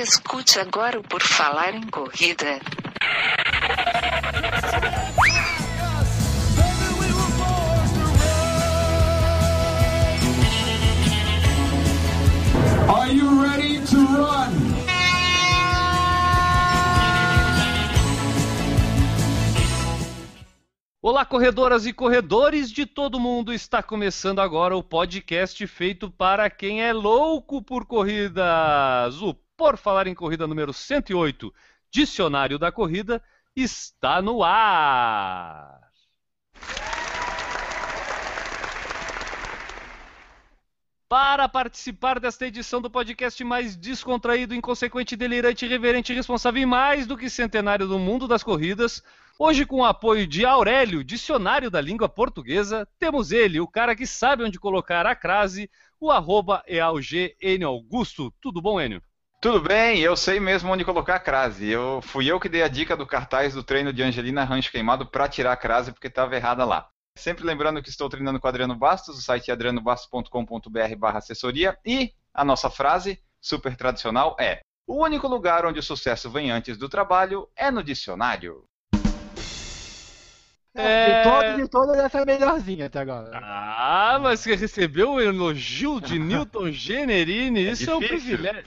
Escute agora o Por Falar em Corrida. Are you ready to run? Olá, corredoras e corredores de todo mundo! Está começando agora o podcast feito para quem é louco por corridas. O Por Falar em Corrida número 108, Dicionário da Corrida, está no ar. Para participar desta edição do podcast mais descontraído, inconsequente, delirante, irreverente, responsável e mais do que centenário do mundo das corridas, hoje com o apoio de Aurélio, dicionário da língua portuguesa, temos ele, o cara que sabe onde colocar a crase, o arroba Augusto. Tudo bom, Enio? Tudo bem, eu sei mesmo onde colocar a crase. Eu fui eu que dei a dica do cartaz do treino de Angelina Rancho Queimado para tirar a crase porque estava errada lá. Sempre lembrando que estou treinando com Adriano Bastos, o site é adrianobastos.com.br barra assessoria e a nossa frase, super tradicional, é o único lugar onde o sucesso vem antes do trabalho é no dicionário. É. De todas, de todas, essa é a melhorzinha até agora. Ah, mas você recebeu o elogio de Newton Generini, isso é, um difícil. privilégio.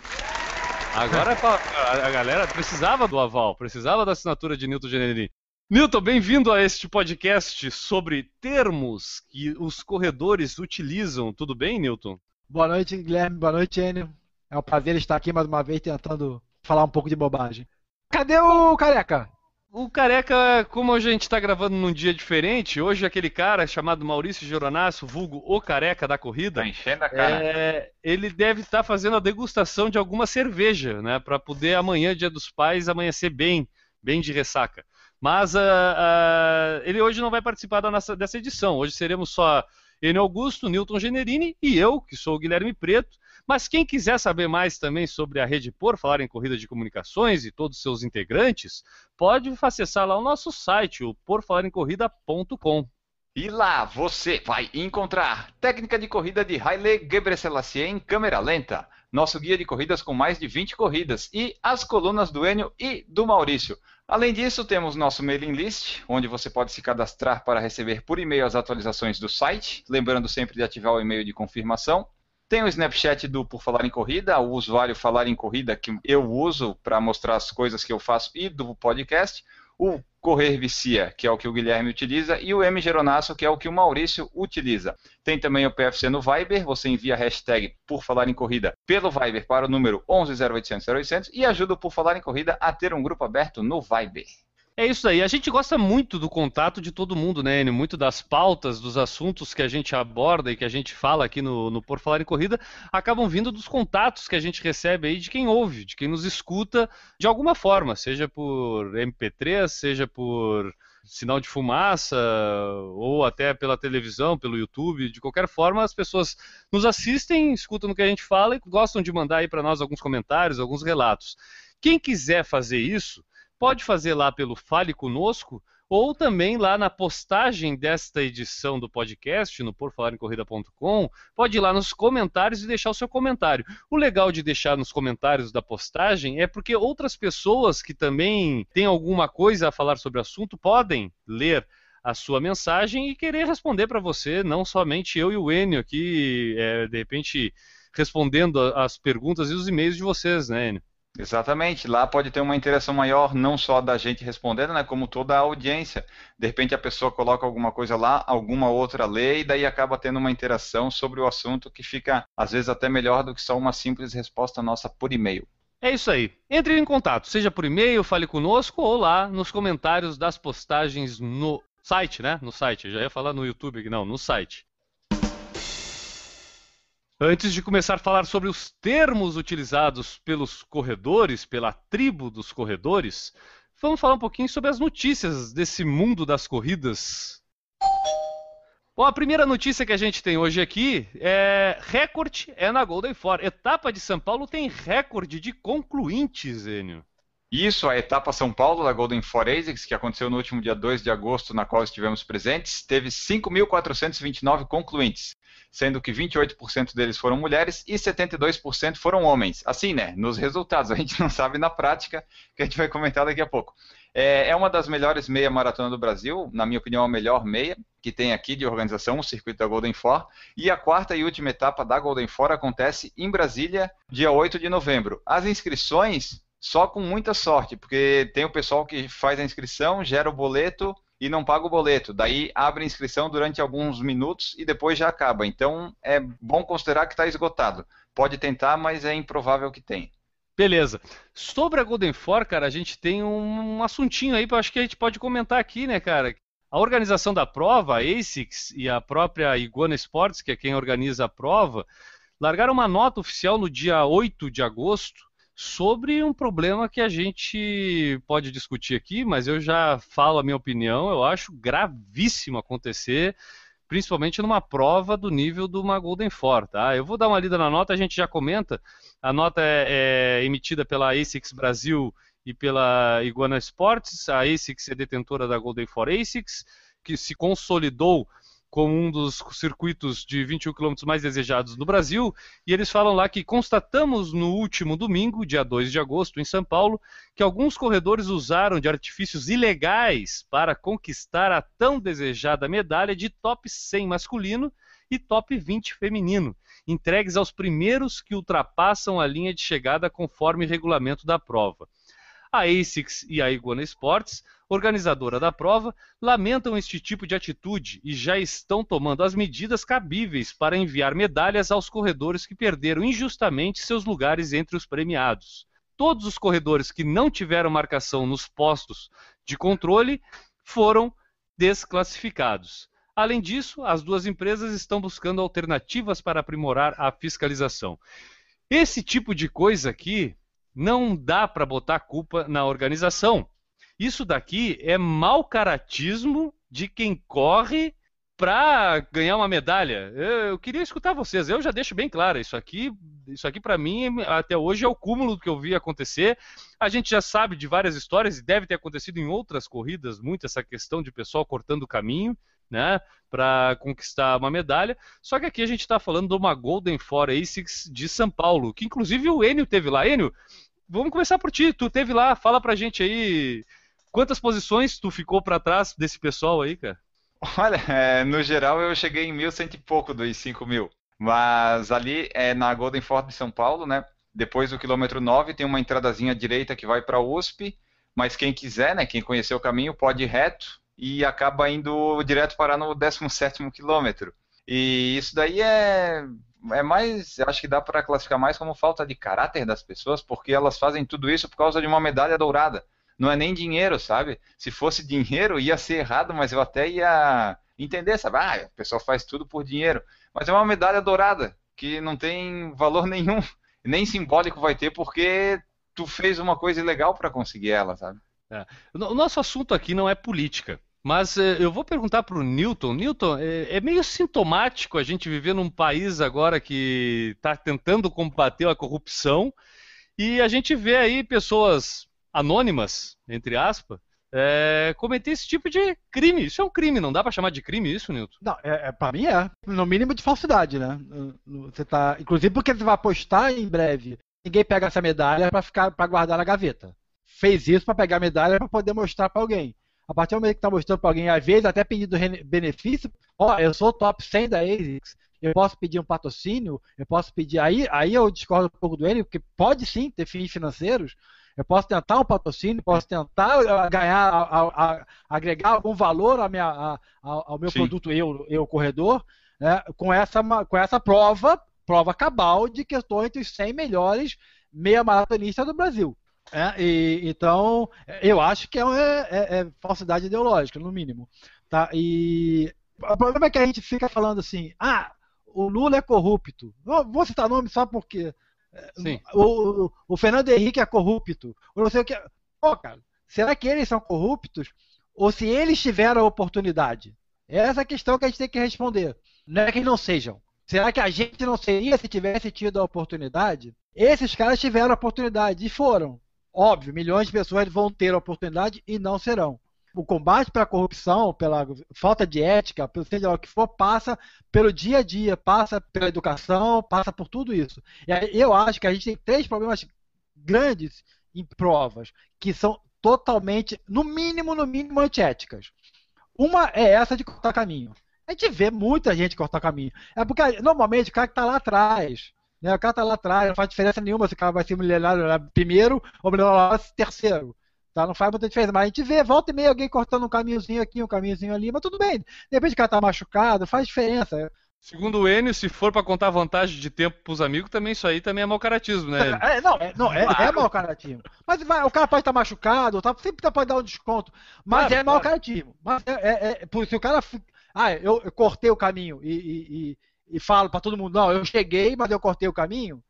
Agora é a galera precisava do aval, precisava da assinatura de Newton Generini. Newton, bem-vindo a este podcast sobre termos que os corredores utilizam. Tudo bem, Newton? Boa noite, Guilherme. Boa noite, Enio. É um prazer estar aqui mais uma vez tentando falar um pouco de bobagem. Cadê o careca? O Careca, como a gente está gravando num dia diferente, hoje aquele cara chamado Maurício Geronasso, vulgo o Careca da corrida, Tá enchendo a cara. É, ele deve estar fazendo a degustação de alguma cerveja, né, para poder amanhã, Dia dos Pais, amanhecer bem, bem de ressaca. Mas ah, ah, ele hoje não vai participar da nossa, dessa edição. Hoje seremos só Enio Augusto, Newton Generini e eu, que sou o Guilherme Preto. Mas quem quiser saber mais também sobre a Rede Por, falar em corrida de comunicações e todos os seus integrantes, pode acessar lá o nosso site, o porfalarencorrida.com. E lá você vai encontrar técnica de corrida de Haile Gebrselassie em câmera lenta, nosso guia de corridas com mais de 20 corridas e as colunas do Enio e do Maurício. Além disso, temos nosso mailing list, onde você pode se cadastrar para receber por e-mail as atualizações do site, lembrando sempre de ativar o e-mail de confirmação. Tem o Snapchat do Por Falar em Corrida, o usuário Falar em Corrida que eu uso para mostrar as coisas que eu faço e do podcast. O Correr Vicia, que é o que o Guilherme utiliza, e o M Geronasso, que é o que o Maurício utiliza. Tem também o PFC no Viber, você envia a hashtag Por Falar em Corrida pelo Viber para o número 110800 0800 e ajuda o Por Falar em Corrida a ter um grupo aberto no Viber. É isso aí. A gente gosta muito do contato de todo mundo, né, Enio? Muito das pautas, dos assuntos que a gente aborda e que a gente fala aqui no, no Por Falar em Corrida, acabam vindo dos contatos que a gente recebe aí de quem ouve, de quem nos escuta de alguma forma, seja por MP3, seja por sinal de fumaça, ou até pela televisão, pelo YouTube, de qualquer forma, as pessoas nos assistem, escutam o que a gente fala e gostam de mandar aí para nós alguns comentários, alguns relatos. Quem quiser fazer isso, pode fazer lá pelo Fale Conosco ou também lá na postagem desta edição do podcast, no porfalarencorrida.com, pode ir lá nos comentários e deixar o seu comentário. O legal de deixar nos comentários da postagem é porque outras pessoas que também têm alguma coisa a falar sobre o assunto podem ler a sua mensagem e querer responder para você, não somente eu e o Enio aqui, é, de repente, respondendo as perguntas e os e-mails de vocês, né, Enio? Exatamente, lá pode ter uma interação maior, não só da gente respondendo, né, como toda a audiência. De repente a pessoa coloca alguma coisa lá, alguma outra e daí acaba tendo uma interação sobre o assunto que fica, às vezes, até melhor do que só uma simples resposta nossa por e-mail. É isso aí. Entre em contato, seja por e-mail, fale conosco ou lá nos comentários das postagens no site, né? No site. Eu já ia falar no YouTube não, no site. Antes de começar a falar sobre os termos utilizados pelos corredores, pela tribo dos corredores, vamos falar um pouquinho sobre as notícias desse mundo das corridas. Bom, a primeira notícia que a gente tem hoje aqui é recorde é na Golden Four. Etapa de São Paulo tem recorde de concluintes, Enio. Isso, a etapa São Paulo da Golden Forensics, que aconteceu no último dia 2 de agosto, na qual estivemos presentes, teve 5.429 concluintes, sendo que 28% deles foram mulheres e 72% foram homens. Assim, né? Nos resultados, a gente não sabe na prática, que a gente vai comentar daqui a pouco. É, é uma das melhores meia maratona do Brasil, na minha opinião, a melhor meia que tem aqui de organização, o circuito da Golden Four. E a quarta e última etapa da Golden Four acontece em Brasília, dia 8 de novembro. As inscrições só com muita sorte, porque tem o pessoal que faz a inscrição, gera o boleto e não paga o boleto. Daí abre a inscrição durante alguns minutos e depois já acaba. Então é bom considerar que está esgotado. Pode tentar, mas é improvável que tenha. Beleza. Sobre a Golden Four, cara, a gente tem um, assuntinho aí que eu acho que a gente pode comentar aqui, né, cara? A organização da prova, a ASICS e a própria Iguana Sports, que é quem organiza a prova, largaram uma nota oficial no dia 8 de agosto sobre um problema que a gente pode discutir aqui, mas eu já falo a minha opinião, eu acho gravíssimo acontecer, principalmente numa prova do nível de uma Golden Four, tá? Eu vou dar uma lida na nota, a gente já comenta. A nota é, é emitida pela ASICS Brasil e pela Iguana Sports. A ASICS é detentora da Golden Four ASICS, que se consolidou como um dos circuitos de 21 km mais desejados no Brasil, e eles falam lá que constatamos no último domingo, dia 2 de agosto, em São Paulo, que alguns corredores usaram de artifícios ilegais para conquistar a tão desejada medalha de top 100 masculino e top 20 feminino, entregues aos primeiros que ultrapassam a linha de chegada conforme regulamento da prova. A ASICS e a Iguana Sports, organizadora da prova, lamentam este tipo de atitude e já estão tomando as medidas cabíveis para enviar medalhas aos corredores que perderam injustamente seus lugares entre os premiados. Todos os corredores que não tiveram marcação nos postos de controle foram desclassificados. Além disso, as duas empresas estão buscando alternativas para aprimorar a fiscalização. Esse tipo de coisa aqui não dá para botar culpa na organização. Isso daqui é mau caratismo de quem corre para ganhar uma medalha. Eu, queria escutar vocês. Eu já deixo bem claro isso aqui. Isso aqui para mim até hoje é o cúmulo do que eu vi acontecer. A gente já sabe de várias histórias e deve ter acontecido em outras corridas muito essa questão de pessoal cortando o caminho, né, para conquistar uma medalha. Só que aqui a gente está falando de uma Golden Four Asics de São Paulo, que inclusive o Enio teve lá. Enio, vamos começar por ti. Tu teve lá, fala pra gente aí quantas posições tu ficou para trás desse pessoal aí, cara? Olha, é, no geral eu cheguei em mil cento e pouco dos cinco mil. Mas ali é na Golden Ford de São Paulo, né? Depois do quilômetro 9 tem uma entradazinha direita que vai para USP, mas quem quiser, né, quem conhecer o caminho, pode ir reto e acaba indo direto parar no 17º quilômetro. E isso daí é é mais, acho que dá para classificar mais como falta de caráter das pessoas, porque elas fazem tudo isso por causa de uma medalha dourada. Não é nem dinheiro, sabe? Se fosse dinheiro, ia ser errado, mas eu até ia entender, sabe? Ah, o pessoal faz tudo por dinheiro. Mas é uma medalha dourada, que não tem valor nenhum, nem simbólico vai ter, porque tu fez uma coisa ilegal para conseguir ela, sabe? É. O nosso assunto aqui não é política. Mas eh, eu vou perguntar para o Newton. Newton, é, é, meio sintomático a gente viver num país agora que está tentando combater a corrupção e a gente vê aí pessoas anônimas, entre aspas, é, cometer esse tipo de crime. Isso é um crime, não dá para chamar de crime isso, Newton? Não, é, é, para mim é. No mínimo de falsidade, né? Você tá, inclusive porque você vai postar em breve. Ninguém pega essa medalha para ficar para guardar na gaveta. Fez isso para pegar a medalha para poder mostrar para alguém. A partir do momento que está mostrando para alguém, às vezes até pedindo benefício, ó, eu sou top 100 da ASICS, eu posso pedir um patrocínio, eu posso pedir. Aí, aí eu discordo um pouco do ele, porque pode sim ter fins financeiros. Eu posso tentar um patrocínio, posso tentar uh, ganhar, a, a, agregar algum valor a minha, ao meu sim. produto, eu, eu corredor, né, com, essa, com essa prova, prova cabal de que eu estou entre os 100 melhores meia maratonistas do Brasil. É, e, então, eu acho que é, é, é, falsidade ideológica, no mínimo. Tá? E o problema é que a gente fica falando assim, ah, o Lula é corrupto. vou citar nome só porque Sim. O, o, Fernando Henrique é corrupto. Ou não sei o que. Pô, cara, será que eles são corruptos? Ou se eles tiveram a oportunidade? Essa é a questão que a gente tem que responder. Não é que eles não sejam. Será que a gente não seria se tivesse tido a oportunidade? Esses caras tiveram a oportunidade e foram. Óbvio, milhões de pessoas vão ter a oportunidade e não serão. O combate pela corrupção, pela falta de ética, pelo seja o que for, passa pelo dia a dia, passa pela educação, passa por tudo isso. E eu acho que a gente tem três problemas grandes em provas, que são totalmente, no mínimo, no mínimo, antiéticas. Uma é essa de cortar caminho. A gente vê muita gente cortar caminho. É porque normalmente o cara que está lá atrás, né, o cara está lá atrás, não faz diferença nenhuma se o cara vai ser milionário primeiro ou milionário terceiro. Tá? Não faz muita diferença. Mas a gente vê, volta e meia, alguém cortando um caminhozinho aqui, um caminhozinho ali, mas tudo bem. De repente o cara está machucado, faz diferença. Segundo o Enio, se for para contar vantagem de tempo pros amigos, também isso aí também é mau caratismo, né? É, não, é, não, é, é mau caratismo. Mas vai, o cara pode estar machucado, tá, sempre pode dar um desconto. Mas claro, é mau caratismo. Mas é, é, é, se o cara. Ah, eu, eu cortei o caminho e, e, e, e falo para todo mundo, não, eu cheguei, mas eu cortei o caminho.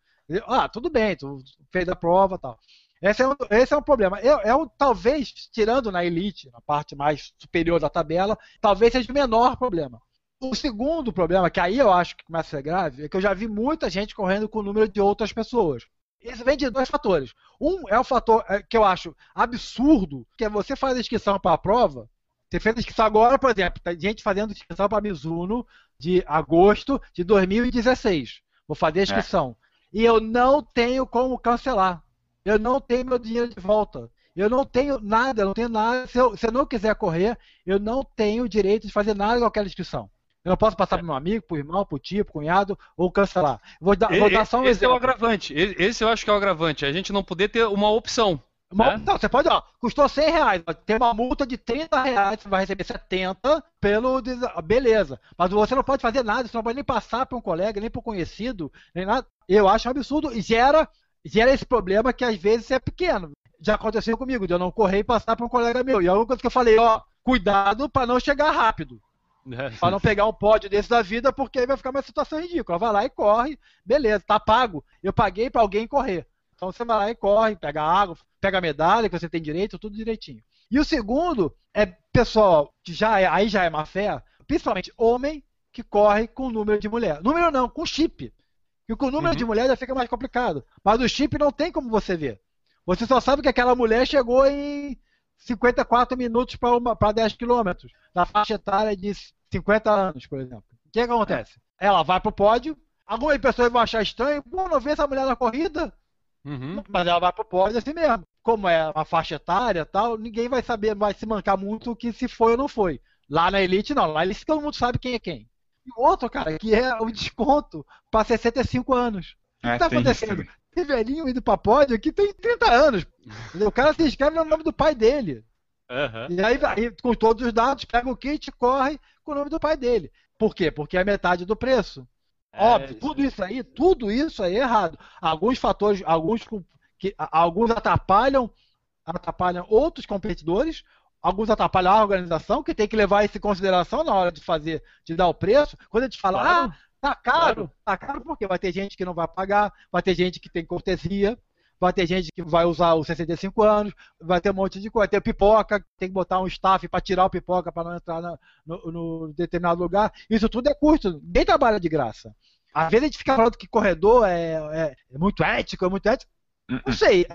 Ah, tudo bem, tu fez a prova tal. Esse é um, esse é um problema. É, é um, talvez, tirando na elite, na parte mais superior da tabela, talvez seja o menor problema. O segundo problema, que aí eu acho que começa a ser grave, é que eu já vi muita gente correndo com o número de outras pessoas. Isso vem de dois fatores. Um é o fator é, que eu acho absurdo, que é você fazer inscrição para a prova. Você fez a inscrição agora, por exemplo, tem gente fazendo inscrição para Mizuno de agosto de 2016. Vou fazer a inscrição. É. E eu não tenho como cancelar. Eu não tenho meu dinheiro de volta. Eu não tenho nada, eu não tenho nada. Se eu, se eu não quiser correr, eu não tenho direito de fazer nada com aquela inscrição. Eu não posso passar é. para meu amigo, para o irmão, para o tio, para o cunhado, ou cancelar. Vou dar, vou dar só um esse exemplo. é o agravante. Esse eu acho que é o agravante. A gente não poder ter uma opção. Uma, né? Não, você pode, ó, custou 100 reais, tem uma multa de 30 reais, você vai receber 70 pelo. Beleza. Mas você não pode fazer nada, você não pode nem passar para um colega, nem para um conhecido, nem nada. Eu acho um absurdo e gera, gera esse problema que às vezes é pequeno. Já aconteceu comigo, de eu não correr e passar para um colega meu. E a única coisa que eu falei, ó, cuidado para não chegar rápido. É. Para não pegar um pódio desse da vida, porque aí vai ficar uma situação ridícula. Vai lá e corre, beleza, tá pago. Eu paguei para alguém correr. Então você vai lá e corre, pega água, pega a medalha que você tem direito, tudo direitinho. E o segundo é pessoal que já é, aí já é má fé, principalmente homem que corre com número de mulher. Número não, com chip. E com o número uhum. de mulher já fica mais complicado. Mas o chip não tem como você ver. Você só sabe que aquela mulher chegou em 54 minutos para 10 quilômetros, na faixa etária de 50 anos, por exemplo. O que, que acontece? Ela vai para o pódio, algumas pessoas vão achar estranho, pô, não vê essa mulher na corrida, uhum. mas ela vai para o pódio assim mesmo. Como é uma faixa etária tal, ninguém vai saber, vai se mancar muito que se foi ou não foi. Lá na Elite, não. Lá na Elite todo mundo sabe quem é quem. E o outro, cara, que é o desconto para 65 anos. O que está acontecendo? Tem velhinho indo pra pódio que tem 30 anos. O cara se inscreve no nome do pai dele. Uhum. E aí, aí, com todos os dados, pega o kit e corre com o nome do pai dele. Por quê? Porque é metade do preço. É, Óbvio, tudo isso aí, tudo isso aí é errado. Alguns fatores, alguns que alguns atrapalham, atrapalham outros competidores, alguns atrapalham a organização, que tem que levar isso em consideração na hora de fazer, de dar o preço. Quando a gente fala, claro. ah, Tá caro, claro. tá caro porque vai ter gente que não vai pagar, vai ter gente que tem cortesia, vai ter gente que vai usar os 65 anos, vai ter um monte de coisa, ter pipoca, tem que botar um staff para tirar o pipoca para não entrar no, no, no, determinado lugar. Isso tudo é custo, ninguém trabalha de graça. Às vezes a gente fica falando que corredor é, é, é muito ético, é muito ético. Não sei,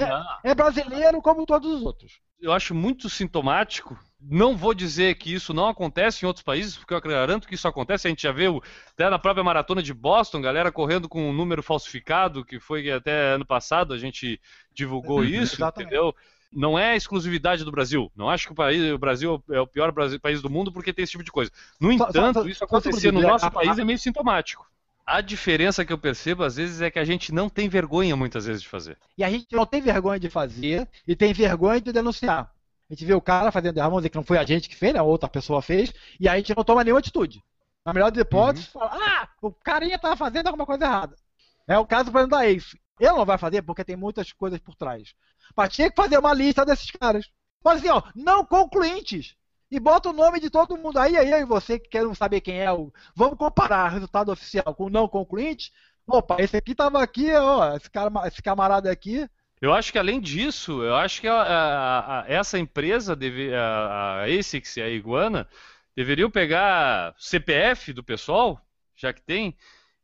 é, é brasileiro como todos os outros. Eu acho muito sintomático não vou dizer que isso não acontece em outros países, porque eu garanto que isso acontece. A gente já viu até na própria maratona de Boston, galera correndo com um número falsificado, que foi até ano passado a gente divulgou uhum, isso, Exatamente. entendeu? Não é exclusividade do Brasil. Não acho que o, país, o Brasil é o pior país do mundo porque tem esse tipo de coisa. No entanto, isso acontecer no nosso país é meio sintomático. A diferença que eu percebo, às vezes, é que a gente não tem vergonha, muitas vezes, de fazer. E a gente não tem vergonha de fazer e tem vergonha de denunciar. A gente vê o cara fazendo errado, vamos dizer que não foi a gente que fez, né? Outra pessoa fez, e a gente não toma nenhuma atitude. Na melhor das hipóteses, uhum. fala, ah, o carinha tava fazendo alguma coisa errada. É o caso, por exemplo, da Ace. Ele não vai fazer porque tem muitas coisas por trás. Mas tinha que fazer uma lista desses caras. Mas assim, ó, não concluintes. E bota o nome de todo mundo aí, aí, aí você que quer saber quem é o. Vamos comparar resultado oficial com o não concluinte. Opa, esse aqui tava aqui, ó, esse, cara, esse camarada aqui eu acho que além disso, eu acho que a, a, a, essa empresa, deve, a, a ASICS e a Iguana, deveriam pegar CPF do pessoal, já que tem,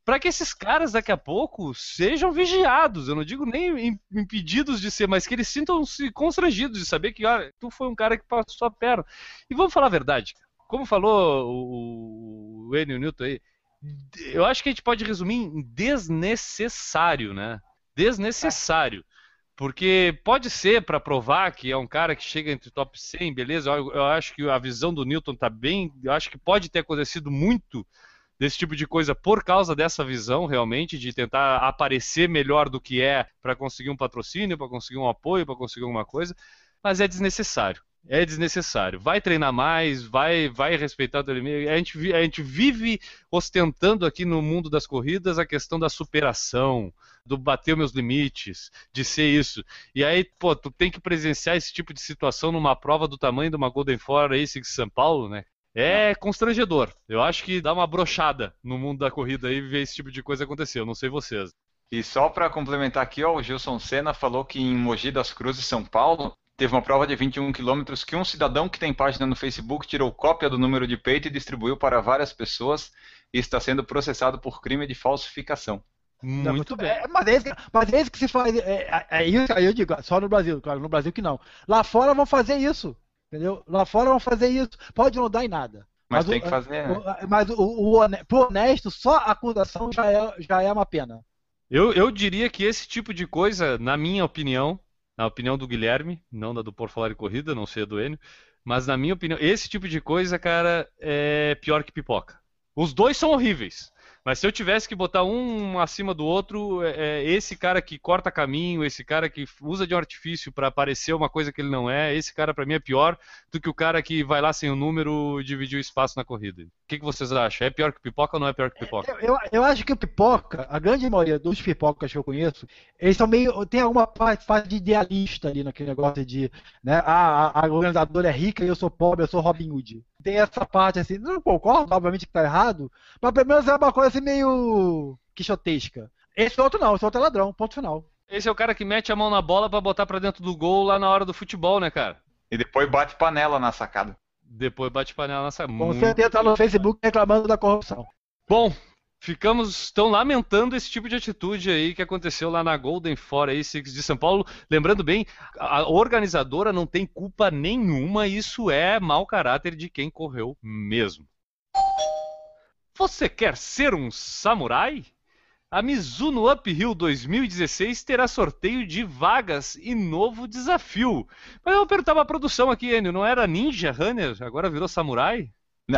para que esses caras daqui a pouco sejam vigiados. Eu não digo nem impedidos de ser, mas que eles sintam-se constrangidos de saber que olha, tu foi um cara que passou a perna. E vamos falar a verdade, como falou o, o Enio Newton aí, eu acho que a gente pode resumir em desnecessário, né? Desnecessário. Porque pode ser para provar que é um cara que chega entre top 100, beleza? Eu, eu, acho que a visão do Newton tá bem. Eu acho que pode ter acontecido muito desse tipo de coisa por causa dessa visão realmente de tentar aparecer melhor do que é para conseguir um patrocínio, para conseguir um apoio, para conseguir alguma coisa. Mas é desnecessário. É desnecessário. Vai treinar mais, vai, vai respeitar o teu limite. A gente, a gente vive ostentando aqui no mundo das corridas a questão da superação, do bater meus limites, de ser isso. E aí, pô, tu tem que presenciar esse tipo de situação numa prova do tamanho de uma Golden Four Racing São Paulo, né? É não. constrangedor. Eu acho que dá uma brochada no mundo da corrida aí ver esse tipo de coisa acontecer. Eu não sei vocês. E só para complementar aqui, ó, o Gilson Senna falou que em Mogi das Cruzes, São Paulo, teve uma prova de 21 quilômetros que um cidadão que tem página no Facebook tirou cópia do número de peito e distribuiu para várias pessoas e está sendo processado por crime de falsificação. Muito, muito bem. É, mas, é mas é isso que se faz. É, é, é isso aí eu digo, só no Brasil, claro, no Brasil que não. Lá fora vão fazer isso. Entendeu? Lá fora vão fazer isso. Pode não dar em nada. Mas, mas tem o, que fazer. O, né? Mas o, o, pro honesto, só a acusação já é, já é uma pena. Eu, eu diria que esse tipo de coisa, na minha opinião, na opinião do Guilherme, não da do Por Falar em Corrida, não sei a do Enio, mas na minha opinião, esse tipo de coisa, cara, é pior que pipoca. Os dois são horríveis. Mas se eu tivesse que botar um acima do outro, é, é esse cara que corta caminho, esse cara que usa de um artifício para parecer uma coisa que ele não é, esse cara para mim é pior do que o cara que vai lá sem o número e dividir o espaço na corrida. O que, que vocês acham? É pior que pipoca ou não é pior que pipoca? Eu, eu, eu acho que o pipoca, a grande maioria dos pipocas que eu conheço, eles são meio. tem alguma parte de idealista ali naquele negócio de. Né, ah, a, a organizadora é rica e eu sou pobre, eu sou Robin Hood tem essa parte assim, não concordo, obviamente que tá errado, mas pelo menos é uma coisa assim meio quixotesca. Esse outro não, esse outro é ladrão, ponto final. Esse é o cara que mete a mão na bola para botar para dentro do gol lá na hora do futebol, né, cara? E depois bate panela na sacada. Depois bate panela na sacada. Com certeza tá no Facebook reclamando da corrupção. Bom, ficamos estão lamentando esse tipo de atitude aí que aconteceu lá na Golden Four aí, de São Paulo. Lembrando bem, a organizadora não tem culpa nenhuma, isso é mau caráter de quem correu mesmo. Você quer ser um samurai? A Mizuno Uphill 2016 terá sorteio de vagas e novo desafio. Mas eu perguntava a produção aqui, Enio, não era Ninja Runner, agora virou samurai?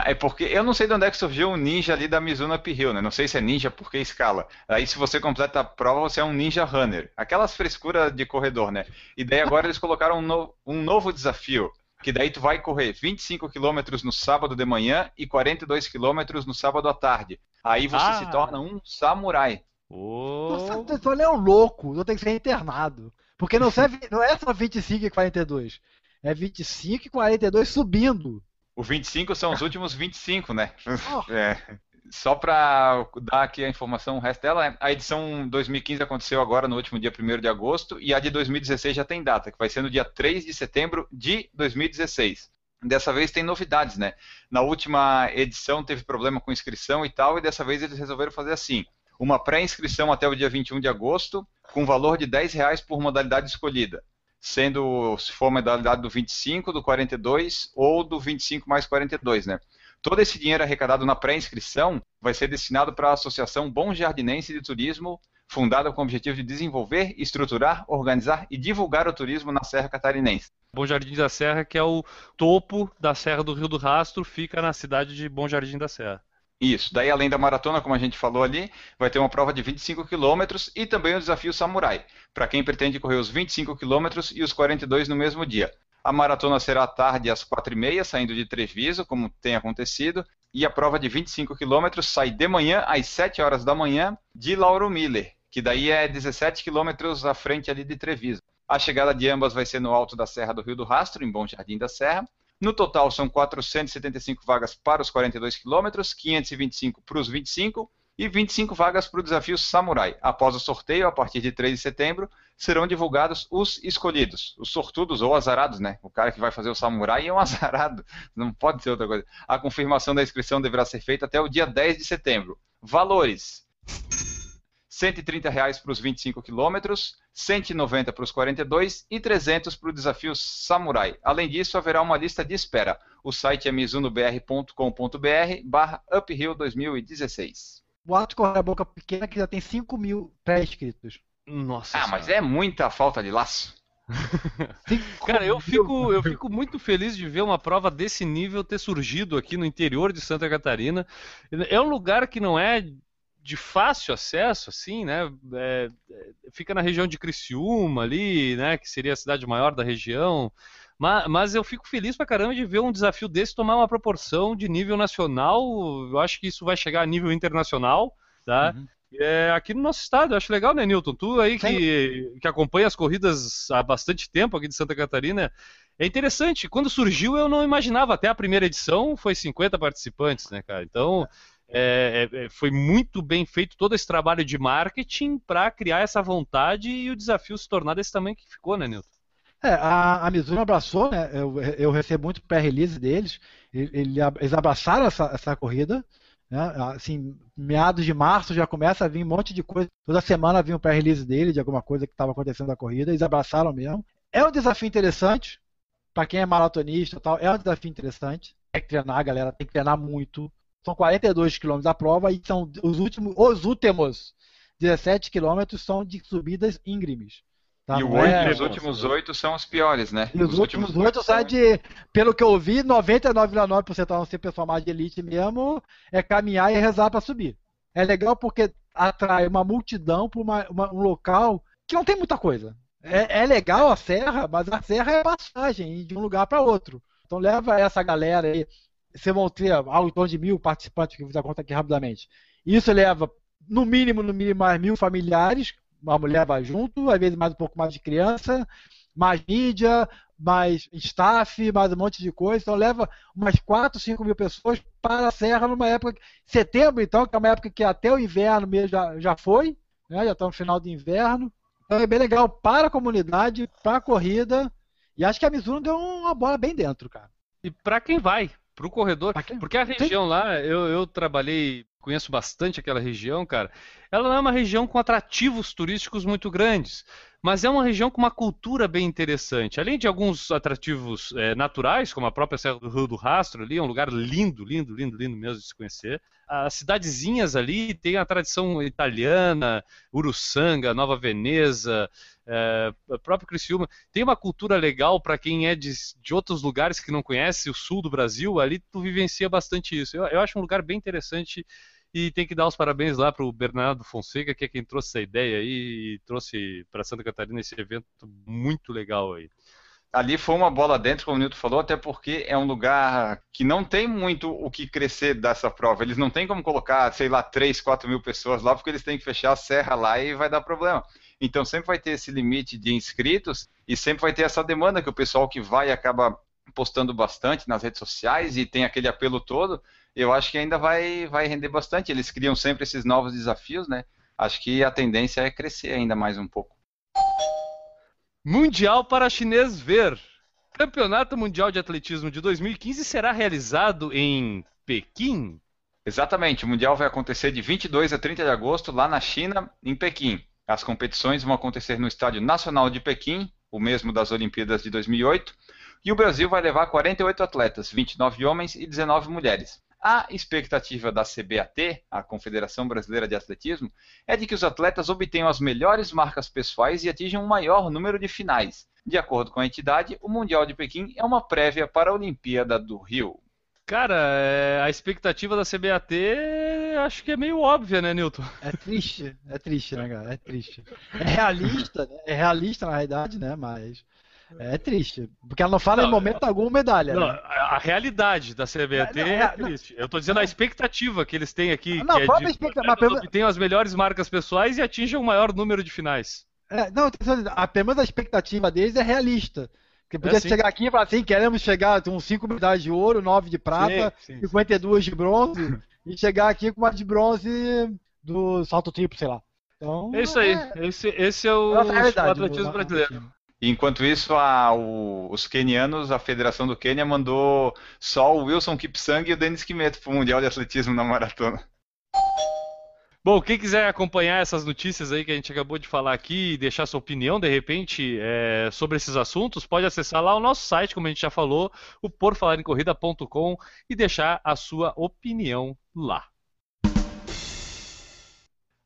É porque eu não sei de onde é que surgiu o ninja ali da Mizuno Uphill, né? Não sei se é ninja porque escala. Aí se você completa a prova, você é um ninja runner. Aquelas frescuras de corredor, né? E daí agora eles colocaram um, no... um novo desafio. Que daí tu vai correr 25 km no sábado de manhã e 42 km no sábado à tarde. Aí você ah. se torna um samurai. Oh. Tu é um louco, tu tem que ser internado. Porque não, serve, não é só 25 e 42. É 25 e 42 subindo. O 25 são os últimos 25, né? Oh. É. Só para dar aqui a informação, o resto dela, a edição 2015 aconteceu agora no último dia 1 de agosto e a de 2016 já tem data, que vai ser no dia 3 de setembro de 2016. Dessa vez tem novidades, né? Na última edição teve problema com inscrição e tal, e dessa vez eles resolveram fazer assim: uma pré-inscrição até o dia 21 de agosto, com valor de 10 reais por modalidade escolhida sendo se for a modalidade do 25, do 42 ou do 25 mais 42, né? Todo esse dinheiro arrecadado na pré-inscrição vai ser destinado para a Associação Bom Jardinense de Turismo, fundada com o objetivo de desenvolver, estruturar, organizar e divulgar o turismo na Serra Catarinense. Bom Jardim da Serra, que é o topo da Serra do Rio do Rastro, fica na cidade de Bom Jardim da Serra. Isso. Daí, além da maratona, como a gente falou ali, vai ter uma prova de 25 quilômetros e também o desafio Samurai, para quem pretende correr os 25 quilômetros e os 42 no mesmo dia. A maratona será à tarde às 4h30, saindo de Treviso, como tem acontecido, e a prova de 25 quilômetros sai de manhã, às 7 horas da manhã, de Lauro Miller, que daí é 17 quilômetros à frente ali de Treviso. A chegada de ambas vai ser no alto da Serra do Rio do Rastro, em Bom Jardim da Serra, no total, são 475 vagas para os 42 quilômetros, 525 para os 25 e 25 vagas para o desafio Samurai. Após o sorteio, a partir de 3 de setembro, serão divulgados os escolhidos, os sortudos ou azarados, né? O cara que vai fazer o Samurai é um azarado, não pode ser outra coisa. A confirmação da inscrição deverá ser feita até o dia 10 de setembro. Valores: 130 reais para os 25 quilômetros, 190 para os 42 e 300 para o desafio Samurai. Além disso, haverá uma lista de espera. O site é mizunobr.com.br barra uphill 2016. Boato corre a boca pequena que já tem 5 mil pré-inscritos. Nossa. Ah, mas é muita falta de laço. Cara, eu fico, eu fico muito feliz de ver uma prova desse nível ter surgido aqui no interior de Santa Catarina. É um lugar que não é de fácil acesso, assim, né? É, fica na região de Criciúma ali, né? Que seria a cidade maior da região. Mas, mas, eu fico feliz pra caramba de ver um desafio desse tomar uma proporção de nível nacional. Eu acho que isso vai chegar a nível internacional, tá? Uhum. É, aqui no nosso estado, eu acho legal, né, Newton? Tu aí que, que acompanha as corridas há bastante tempo aqui de Santa Catarina, é interessante. Quando surgiu, eu não imaginava. Até a primeira edição foi 50 participantes, né, cara? Então, é, é, é, foi muito bem feito todo esse trabalho de marketing para criar essa vontade e o desafio se tornar desse tamanho que ficou, né, Nilton? É, a, a Mizuno abraçou, né? Eu, eu recebo muito pré-release deles. Ele, eles abraçaram essa, essa corrida. Né? Assim, meados de março já começa a vir um monte de coisa. Toda semana vinha um pré-release dele de alguma coisa que estava acontecendo na corrida. Eles abraçaram mesmo. É um desafio interessante para quem é maratonista, tal. É um desafio interessante. Tem que treinar, galera. Tem que treinar muito. São 42 quilômetros da prova e são os últimos, os últimos 17 quilômetros são de subidas íngremes. Tá? E o 8, é, os últimos 8 são os piores, né? E os, os últimos 8 são de, pelo que eu vi, 99,9% a não ser pessoal mais de elite mesmo, é caminhar e rezar para subir. É legal porque atrai uma multidão para um local que não tem muita coisa. É, é, legal a serra, mas a serra é passagem de um lugar para outro. Então leva essa galera aí você vão ter algo em torno de mil participantes, que eu fiz a conta aqui rapidamente. Isso leva, no mínimo, no mínimo, mais mil familiares, uma mulher vai junto, às vezes mais um pouco mais de criança, mais mídia, mais staff, mais um monte de coisa. Então leva umas 4, 5 mil pessoas para a Serra numa época. Setembro, então, que é uma época que até o inverno mesmo já, já foi, né? já está no final do inverno. Então é bem legal para a comunidade, para a corrida. E acho que a Mizuno deu uma bola bem dentro, cara. E para quem vai, Pro corredor. Porque a região lá, eu, eu trabalhei, conheço bastante aquela região, cara. Ela não é uma região com atrativos turísticos muito grandes, mas é uma região com uma cultura bem interessante. Além de alguns atrativos é, naturais, como a própria Serra do Rio do Rastro ali, é um lugar lindo, lindo, lindo, lindo mesmo de se conhecer. As cidadezinhas ali têm a tradição italiana, Uruçanga, Nova Veneza, é, próprio Criciúma. Tem uma cultura legal para quem é de, de outros lugares que não conhece o sul do Brasil, ali tu vivencia bastante isso. Eu, eu acho um lugar bem interessante e tem que dar os parabéns lá para o Bernardo Fonseca, que é quem trouxe essa ideia aí e trouxe para Santa Catarina esse evento muito legal aí. Ali foi uma bola dentro, como o Nilton falou, até porque é um lugar que não tem muito o que crescer dessa prova. Eles não têm como colocar, sei lá, 3, 4 mil pessoas lá, porque eles têm que fechar a serra lá e vai dar problema. Então sempre vai ter esse limite de inscritos e sempre vai ter essa demanda que o pessoal que vai acaba postando bastante nas redes sociais e tem aquele apelo todo. Eu acho que ainda vai, vai render bastante. Eles criam sempre esses novos desafios, né? Acho que a tendência é crescer ainda mais um pouco. Mundial para chinês ver. Campeonato Mundial de Atletismo de 2015 será realizado em Pequim? Exatamente, o Mundial vai acontecer de 22 a 30 de agosto lá na China, em Pequim. As competições vão acontecer no Estádio Nacional de Pequim, o mesmo das Olimpíadas de 2008, e o Brasil vai levar 48 atletas, 29 homens e 19 mulheres. A expectativa da CBAT, a Confederação Brasileira de Atletismo, é de que os atletas obtenham as melhores marcas pessoais e atinjam um maior número de finais. De acordo com a entidade, o Mundial de Pequim é uma prévia para a Olimpíada do Rio. Cara, é, a expectativa da CBAT acho que é meio óbvia, né, Newton? É triste, é triste, né, cara? É triste. É realista, né? É realista na realidade, né? Mas é triste. Porque ela não fala não, em momento algum medalha. Não, né? A realidade da CBAT é, não, é, é triste. Eu tô dizendo a expectativa que eles têm aqui. Não, que é de, expectativa. Mas... as melhores marcas pessoais e atingem o maior número de finais. É, não, apenas a expectativa deles é realista. Porque podia é, chegar aqui e falar assim, queremos chegar com 5 medalhas de ouro, 9 de prata, sim, sim. 52 de bronze, e chegar aqui com uma de bronze do salto triplo, sei lá. Então, é isso aí. É... Esse, esse é o, o atletismo brasileiro. Enquanto isso, a, o, os quenianos, a Federação do Quênia mandou só o Wilson Kipsang e o Denis Kimeto para o Mundial de Atletismo na maratona. Bom, quem quiser acompanhar essas notícias aí que a gente acabou de falar aqui e deixar sua opinião, de repente, é, sobre esses assuntos, pode acessar lá o nosso site, como a gente já falou, o porfalarencorrida.com e deixar a sua opinião lá.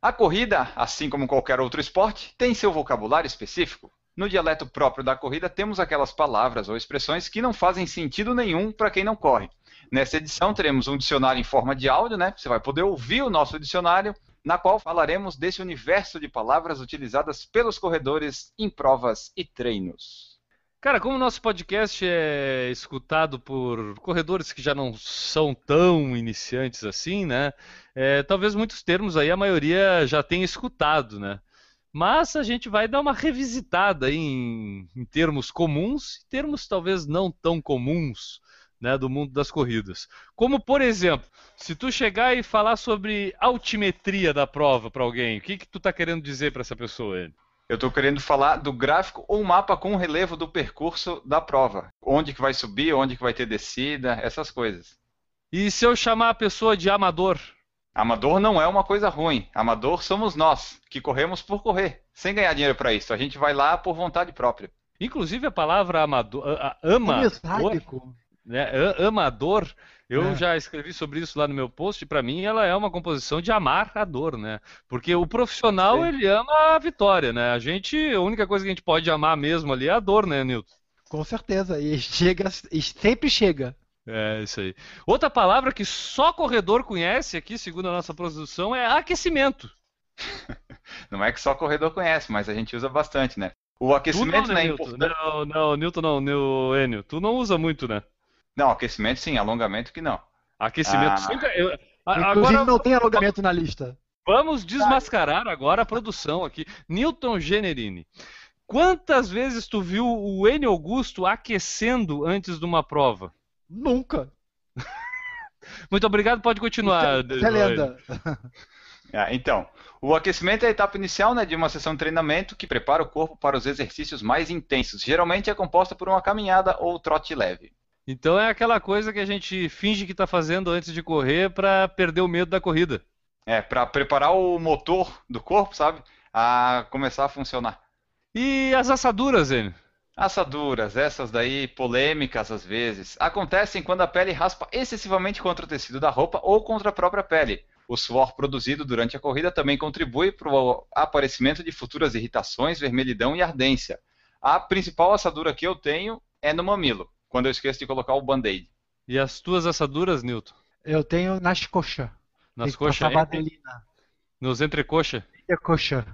A corrida, assim como qualquer outro esporte, tem seu vocabulário específico. No dialeto próprio da corrida, temos aquelas palavras ou expressões que não fazem sentido nenhum para quem não corre. Nessa edição, teremos um dicionário em forma de áudio, né? Você vai poder ouvir o nosso dicionário na qual falaremos desse universo de palavras utilizadas pelos corredores em provas e treinos. Cara, como o nosso podcast é escutado por corredores que já não são tão iniciantes assim, né? É, talvez muitos termos aí a maioria já tenha escutado, né? Mas a gente vai dar uma revisitada em, em termos comuns e termos talvez não tão comuns né, do mundo das corridas. Como, por exemplo, se tu chegar e falar sobre altimetria da prova para alguém, o que, que tu está querendo dizer para essa pessoa? Ele? Eu estou querendo falar do gráfico ou mapa com relevo do percurso da prova. Onde que vai subir, onde que vai ter descida, essas coisas. E se eu chamar a pessoa de amador? Amador não é uma coisa ruim. Amador somos nós, que corremos por correr, sem ganhar dinheiro para isso. A gente vai lá por vontade própria. Inclusive a palavra amador, ama, né, amador, eu é. já escrevi sobre isso lá no meu post, para mim ela é uma composição de amar a dor, né? Porque o profissional, Sim. ele ama a vitória, né? A gente, a única coisa que a gente pode amar mesmo ali é a dor, né, Nilton? Com certeza, e chega, e sempre chega. É, isso aí. Outra palavra que só corredor conhece aqui, segundo a nossa produção, é aquecimento. não é que só corredor conhece, mas a gente usa bastante, né? O aquecimento não, né, é importante. Não, não, Newton não, Nil, Enio, tu não usa muito, né? Não, aquecimento sim, alongamento que não. Aquecimento ah. sempre. Eu, Inclusive agora, não tem alongamento na lista. Vamos desmascarar agora a produção aqui. Newton Generini. Quantas vezes tu viu o N Augusto aquecendo antes de uma prova? Nunca. Muito obrigado, pode continuar. Isso é, é lenda. Ah, então, o aquecimento é a etapa inicial né, de uma sessão de treinamento que prepara o corpo para os exercícios mais intensos. Geralmente é composta por uma caminhada ou trote leve. Então é aquela coisa que a gente finge que está fazendo antes de correr para perder o medo da corrida. É, para preparar o motor do corpo, sabe? A começar a funcionar. E as assaduras, Enio? Assaduras, essas daí polêmicas às vezes, acontecem quando a pele raspa excessivamente contra o tecido da roupa ou contra a própria pele. O suor produzido durante a corrida também contribui para o aparecimento de futuras irritações, vermelhidão e ardência. A principal assadura que eu tenho é no mamilo, quando eu esqueço de colocar o band-aid. E as tuas assaduras, Newton? Eu tenho nas coxas. Nas coxas? Nos entrecoxa? É coxa.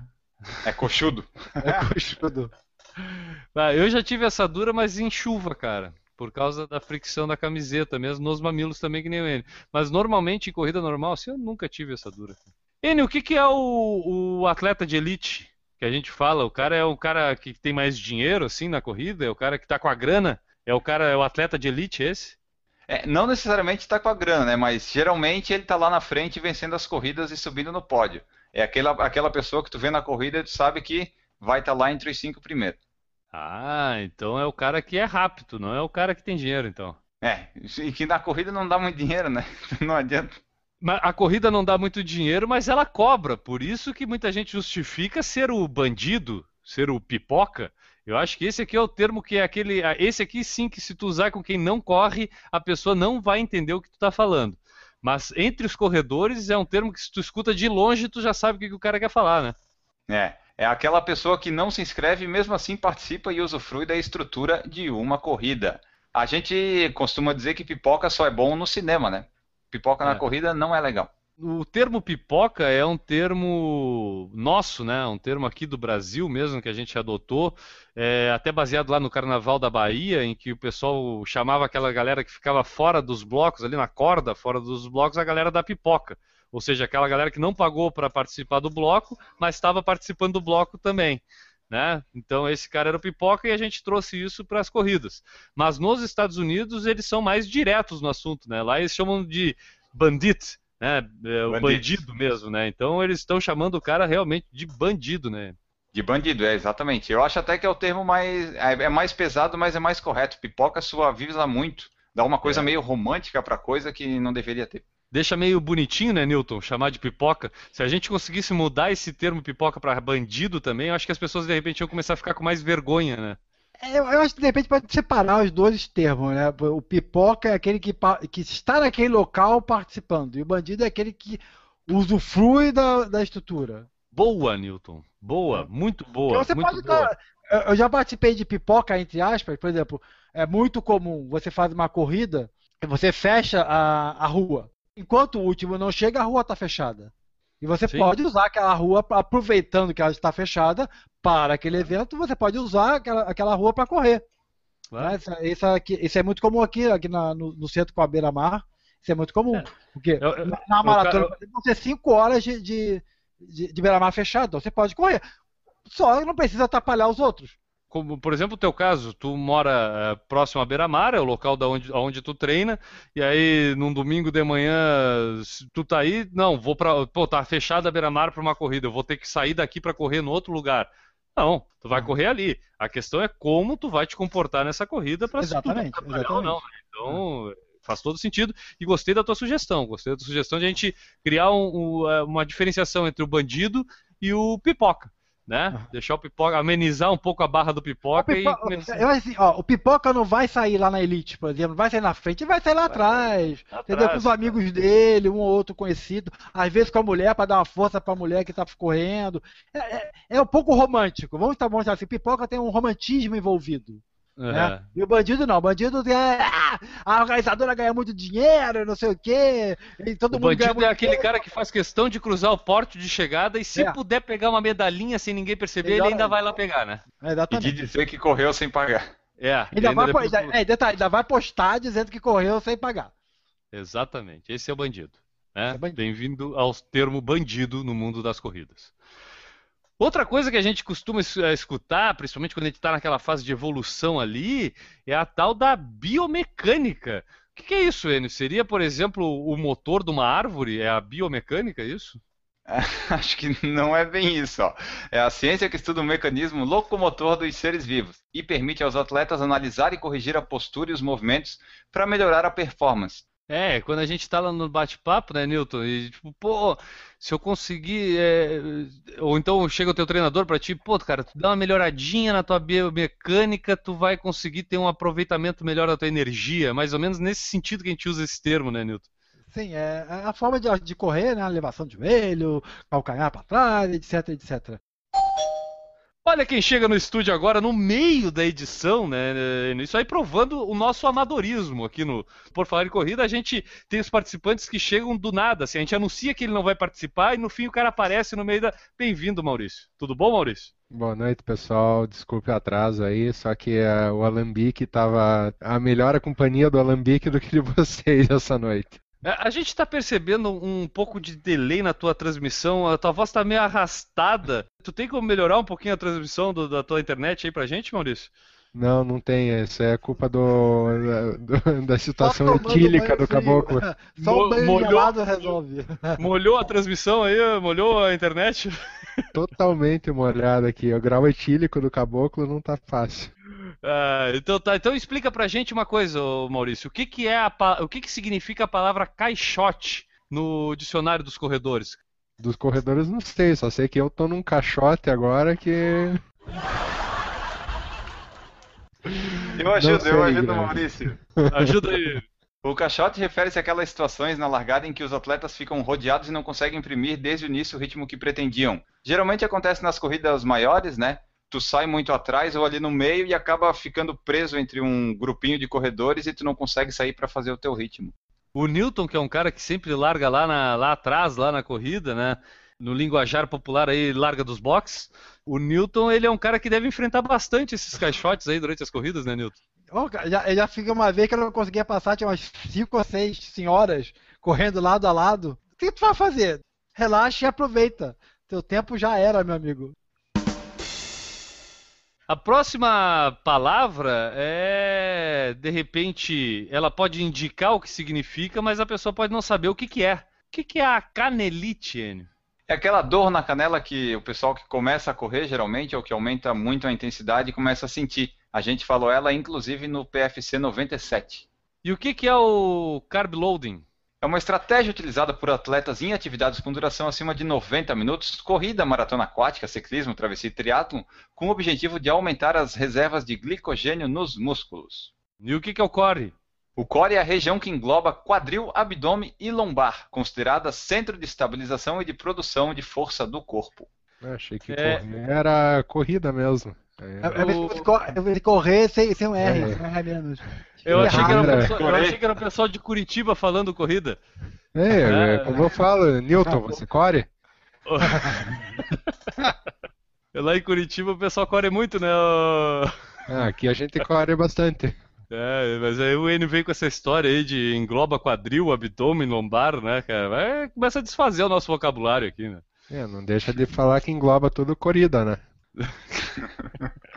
É coxudo. é coxudo. Ah, eu já tive assadura, mas em chuva, cara. Por causa da fricção da camiseta, mesmo nos mamilos também, que nem N. Mas normalmente em corrida normal, assim, eu nunca tive assadura. N, o que, que é o, o atleta de elite que a gente fala? O cara é o cara que tem mais dinheiro, assim, na corrida? É o cara que tá com a grana? É o cara, é o atleta de elite esse? É, não necessariamente está com a grana, né? Mas geralmente ele está lá na frente vencendo as corridas e subindo no pódio. É aquela, aquela pessoa que tu vê na corrida e tu sabe que vai estar tá lá entre os cinco primeiros. Ah, então é o cara que é rápido, não é o cara que tem dinheiro, então. É, e que na corrida não dá muito dinheiro, né? Não adianta. A corrida não dá muito dinheiro, mas ela cobra. Por isso que muita gente justifica ser o bandido, ser o pipoca. Eu acho que esse aqui é o termo que é aquele. Esse aqui sim que se tu usar com quem não corre, a pessoa não vai entender o que tu está falando. Mas entre os corredores é um termo que se tu escuta de longe, tu já sabe o que, que o cara quer falar, né? É é aquela pessoa que não se inscreve e mesmo assim participa e usufrui da estrutura de uma corrida. A gente costuma dizer que pipoca só é bom no cinema, né? Pipoca é. na corrida não é legal. O termo pipoca é um termo nosso, né? Um termo aqui do Brasil mesmo que a gente adotou, é, até baseado lá no Carnaval da Bahia, em que o pessoal chamava aquela galera que ficava fora dos blocos, ali na corda, fora dos blocos, a galera da pipoca ou seja, aquela galera que não pagou para participar do bloco, mas estava participando do bloco também. Né? Então esse cara era o pipoca e a gente trouxe isso para as corridas. Mas nos Estados Unidos eles são mais diretos no assunto, né? Lá eles chamam de bandit, né? É, o bandido mesmo, né? Então eles estão chamando o cara realmente de bandido, né? De bandido, é exatamente. Eu acho até que é o termo mais é, é mais pesado, mas é mais correto. Pipoca suaviza muito, dá uma coisa é. meio romântica para coisa que não deveria ter. Deixa meio bonitinho, né, Newton, chamar de pipoca. Se a gente conseguisse mudar esse termo pipoca para bandido também, eu acho que as pessoas de repente iam começar a ficar com mais vergonha, né? É, Eu, eu acho que de repente pode separar os dois termos, né? O pipoca é aquele que, que está naquele local participando, e o bandido é aquele que usufrui da, da estrutura. Boa, Newton. Boa, muito boa. Porque você muito pode boa. eu- Eu já participei de pipoca, entre aspas, por exemplo, é muito comum você faz uma corrida e você fecha a, a rua. Enquanto o último não chega, a rua está fechada. E você Sim. pode usar aquela rua, aproveitando que ela está fechada para aquele evento, você pode usar aquela, aquela rua para correr. Claro. Né? Isso, isso, é muito comum aqui, aqui na- no, no centro com a beira-mar. Isso é muito comum. Porque Eu- eu- na, maratona eu- vão ser 5 horas de, de, de, de beira-mar fechado. Então você pode correr. Só não precisa atrapalhar os outros. Como, por exemplo, o teu caso, tu mora eh, próximo à beira-mar, é o local da onde, onde tu treina, e aí num domingo de manhã tu tá aí, não, vou pra. Pô, tá fechada a beira-mar pra uma corrida, eu vou ter que sair daqui pra correr no outro lugar. Não, tu vai correr ali. A questão é como tu vai te comportar nessa corrida pra se tu Exatamente, ou não. né? Então, faz todo sentido. E gostei da tua sugestão. Gostei da tua sugestão de a gente criar um- um, eh, uma diferenciação entre o bandido e o pipoca. Né? Aham. Deixar o pipoca, amenizar um pouco a barra do pipoca, pipo- e começar. eu, assim, ó, o pipoca não vai sair lá na elite, por exemplo, não vai sair na frente, vai sair lá atrás. Lá Entendeu? atrás, Com os amigos dele, um ou outro conhecido, às vezes com a mulher para dar uma força para a mulher que está correndo. É, é- é um pouco romântico. Vamos estar mostrar assim, pipoca tem um romantismo envolvido. É. né? E o bandido não, o bandido tem, ah, a organizadora ganha muito dinheiro, não sei o quê, e todo O mundo ganha bandido muito é aquele dinheiro. cara que faz questão de cruzar o porte de chegada e se É. puder pegar uma medalhinha sem ninguém perceber, ele Exatamente. ainda vai lá pegar, né? É, E Exatamente. de dizer que correu sem pagar. É. Ainda, ainda vai, depois- ainda, é, detalhe, ainda vai postar dizendo que correu sem pagar. Exatamente. Esse é o bandido. né? É bandido. Bem-vindo ao termo bandido no mundo das corridas. Outra coisa que a gente costuma eh, escutar, principalmente quando a gente está naquela fase de evolução ali, é a tal da biomecânica. O que, que é isso, Enio? Seria, por exemplo, o motor de uma árvore? É a biomecânica, é isso? Acho que não é bem isso. Ó. É a ciência que estuda o mecanismo locomotor dos seres vivos e permite aos atletas analisar e corrigir a postura e os movimentos para melhorar a performance. É, quando a gente tá lá no bate-papo, né, Newton? E tipo, pô, se eu conseguir. é, Ou então chega o teu treinador pra ti, pô, cara, tu dá uma melhoradinha na tua biomecânica, tu vai conseguir ter um aproveitamento melhor da tua energia. Mais ou menos nesse sentido que a gente usa esse termo, né, Newton? Sim, é é a forma de, de correr, né? A elevação de joelho, calcanhar para trás, etc, etc. Olha quem chega no estúdio agora no meio da edição, né? Isso aí provando o nosso amadorismo aqui no Por Falar em Corrida. A gente tem os participantes que chegam do nada. Assim, a gente anuncia que ele não vai participar e no fim o cara aparece no meio da. Bem-vindo, Maurício. Tudo bom, Maurício? Boa noite, pessoal. Desculpe o atraso aí, só que eh, o Alambique estava a melhor companhia do Alambique do que de vocês essa noite. É, A gente está percebendo um pouco de delay na tua transmissão. A tua voz está meio arrastada. Tu tem como melhorar um pouquinho a transmissão do- da tua internet aí pra gente, Maurício? Não, não tem. Isso é culpa do, da, do- da situação Só tomando etílica do caboclo. Só o banho molhou? gelado resolve. Molhou a transmissão aí? Molhou a internet? Totalmente molhado aqui. O grau etílico do caboclo não tá fácil. Ah, então tá, então explica pra gente uma coisa, Maurício. O que que é a, o que que significa a palavra caixote no dicionário dos corredores? Dos corredores não sei, só sei que eu tô num caixote agora que. Eu ajudo, sei, eu ajudo, Guilherme. Maurício. Ajuda aí. O caixote refere-se àquelas situações na largada em que os atletas ficam rodeados e não conseguem imprimir desde o início o ritmo que pretendiam. Geralmente acontece nas corridas maiores, né? Tu sai muito atrás ou ali no meio e acaba ficando preso entre um grupinho de corredores e tu não consegue sair para fazer o teu ritmo. O Newton, que é um cara que sempre larga lá, na- lá atrás, lá na corrida, né? No linguajar popular aí, larga dos boxes. O Newton, ele é um cara que deve enfrentar bastante esses caixotes aí durante as corridas, né, Newton? Cara, já, já fica uma vez que eu não conseguia passar, tinha umas 5 ou 6 senhoras correndo lado a lado. O que tu vai fazer? Relaxa e aproveita. Teu tempo já era, meu amigo. A próxima palavra é, de repente, ela pode indicar o que significa, mas a pessoa pode não saber o que que é. O que que é a canelite, Enio? É aquela dor na canela que o pessoal que começa a correr, geralmente, ou que aumenta muito a intensidade, começa a sentir. A gente falou ela, inclusive, no PFC 97. E o que que é o carb loading? É uma estratégia utilizada por atletas em atividades com duração acima de 90 minutos, corrida, maratona aquática, ciclismo, travessia e triatlon, com o objetivo de aumentar as reservas de glicogênio nos músculos. E o que, que é o core? O core é a região que engloba quadril, abdômen e lombar, considerada centro de estabilização e de produção de força do corpo. Eu achei que É. era corrida mesmo. É, É, é, é, é correr sem, sem um R, É. sem um R menos. Eu achei, que era o Errado, pessoal, eu achei que era o pessoal de Curitiba falando corrida. É, é, como eu falo, Newton, você core? Lá em Curitiba o pessoal corre muito, né? Ah, aqui a gente corre bastante. É, mas aí o N veio com essa história aí de engloba quadril, abdômen, lombar, né, cara? Vai, começa a desfazer o nosso vocabulário aqui, né? É, não deixa de falar que engloba tudo corrida, né?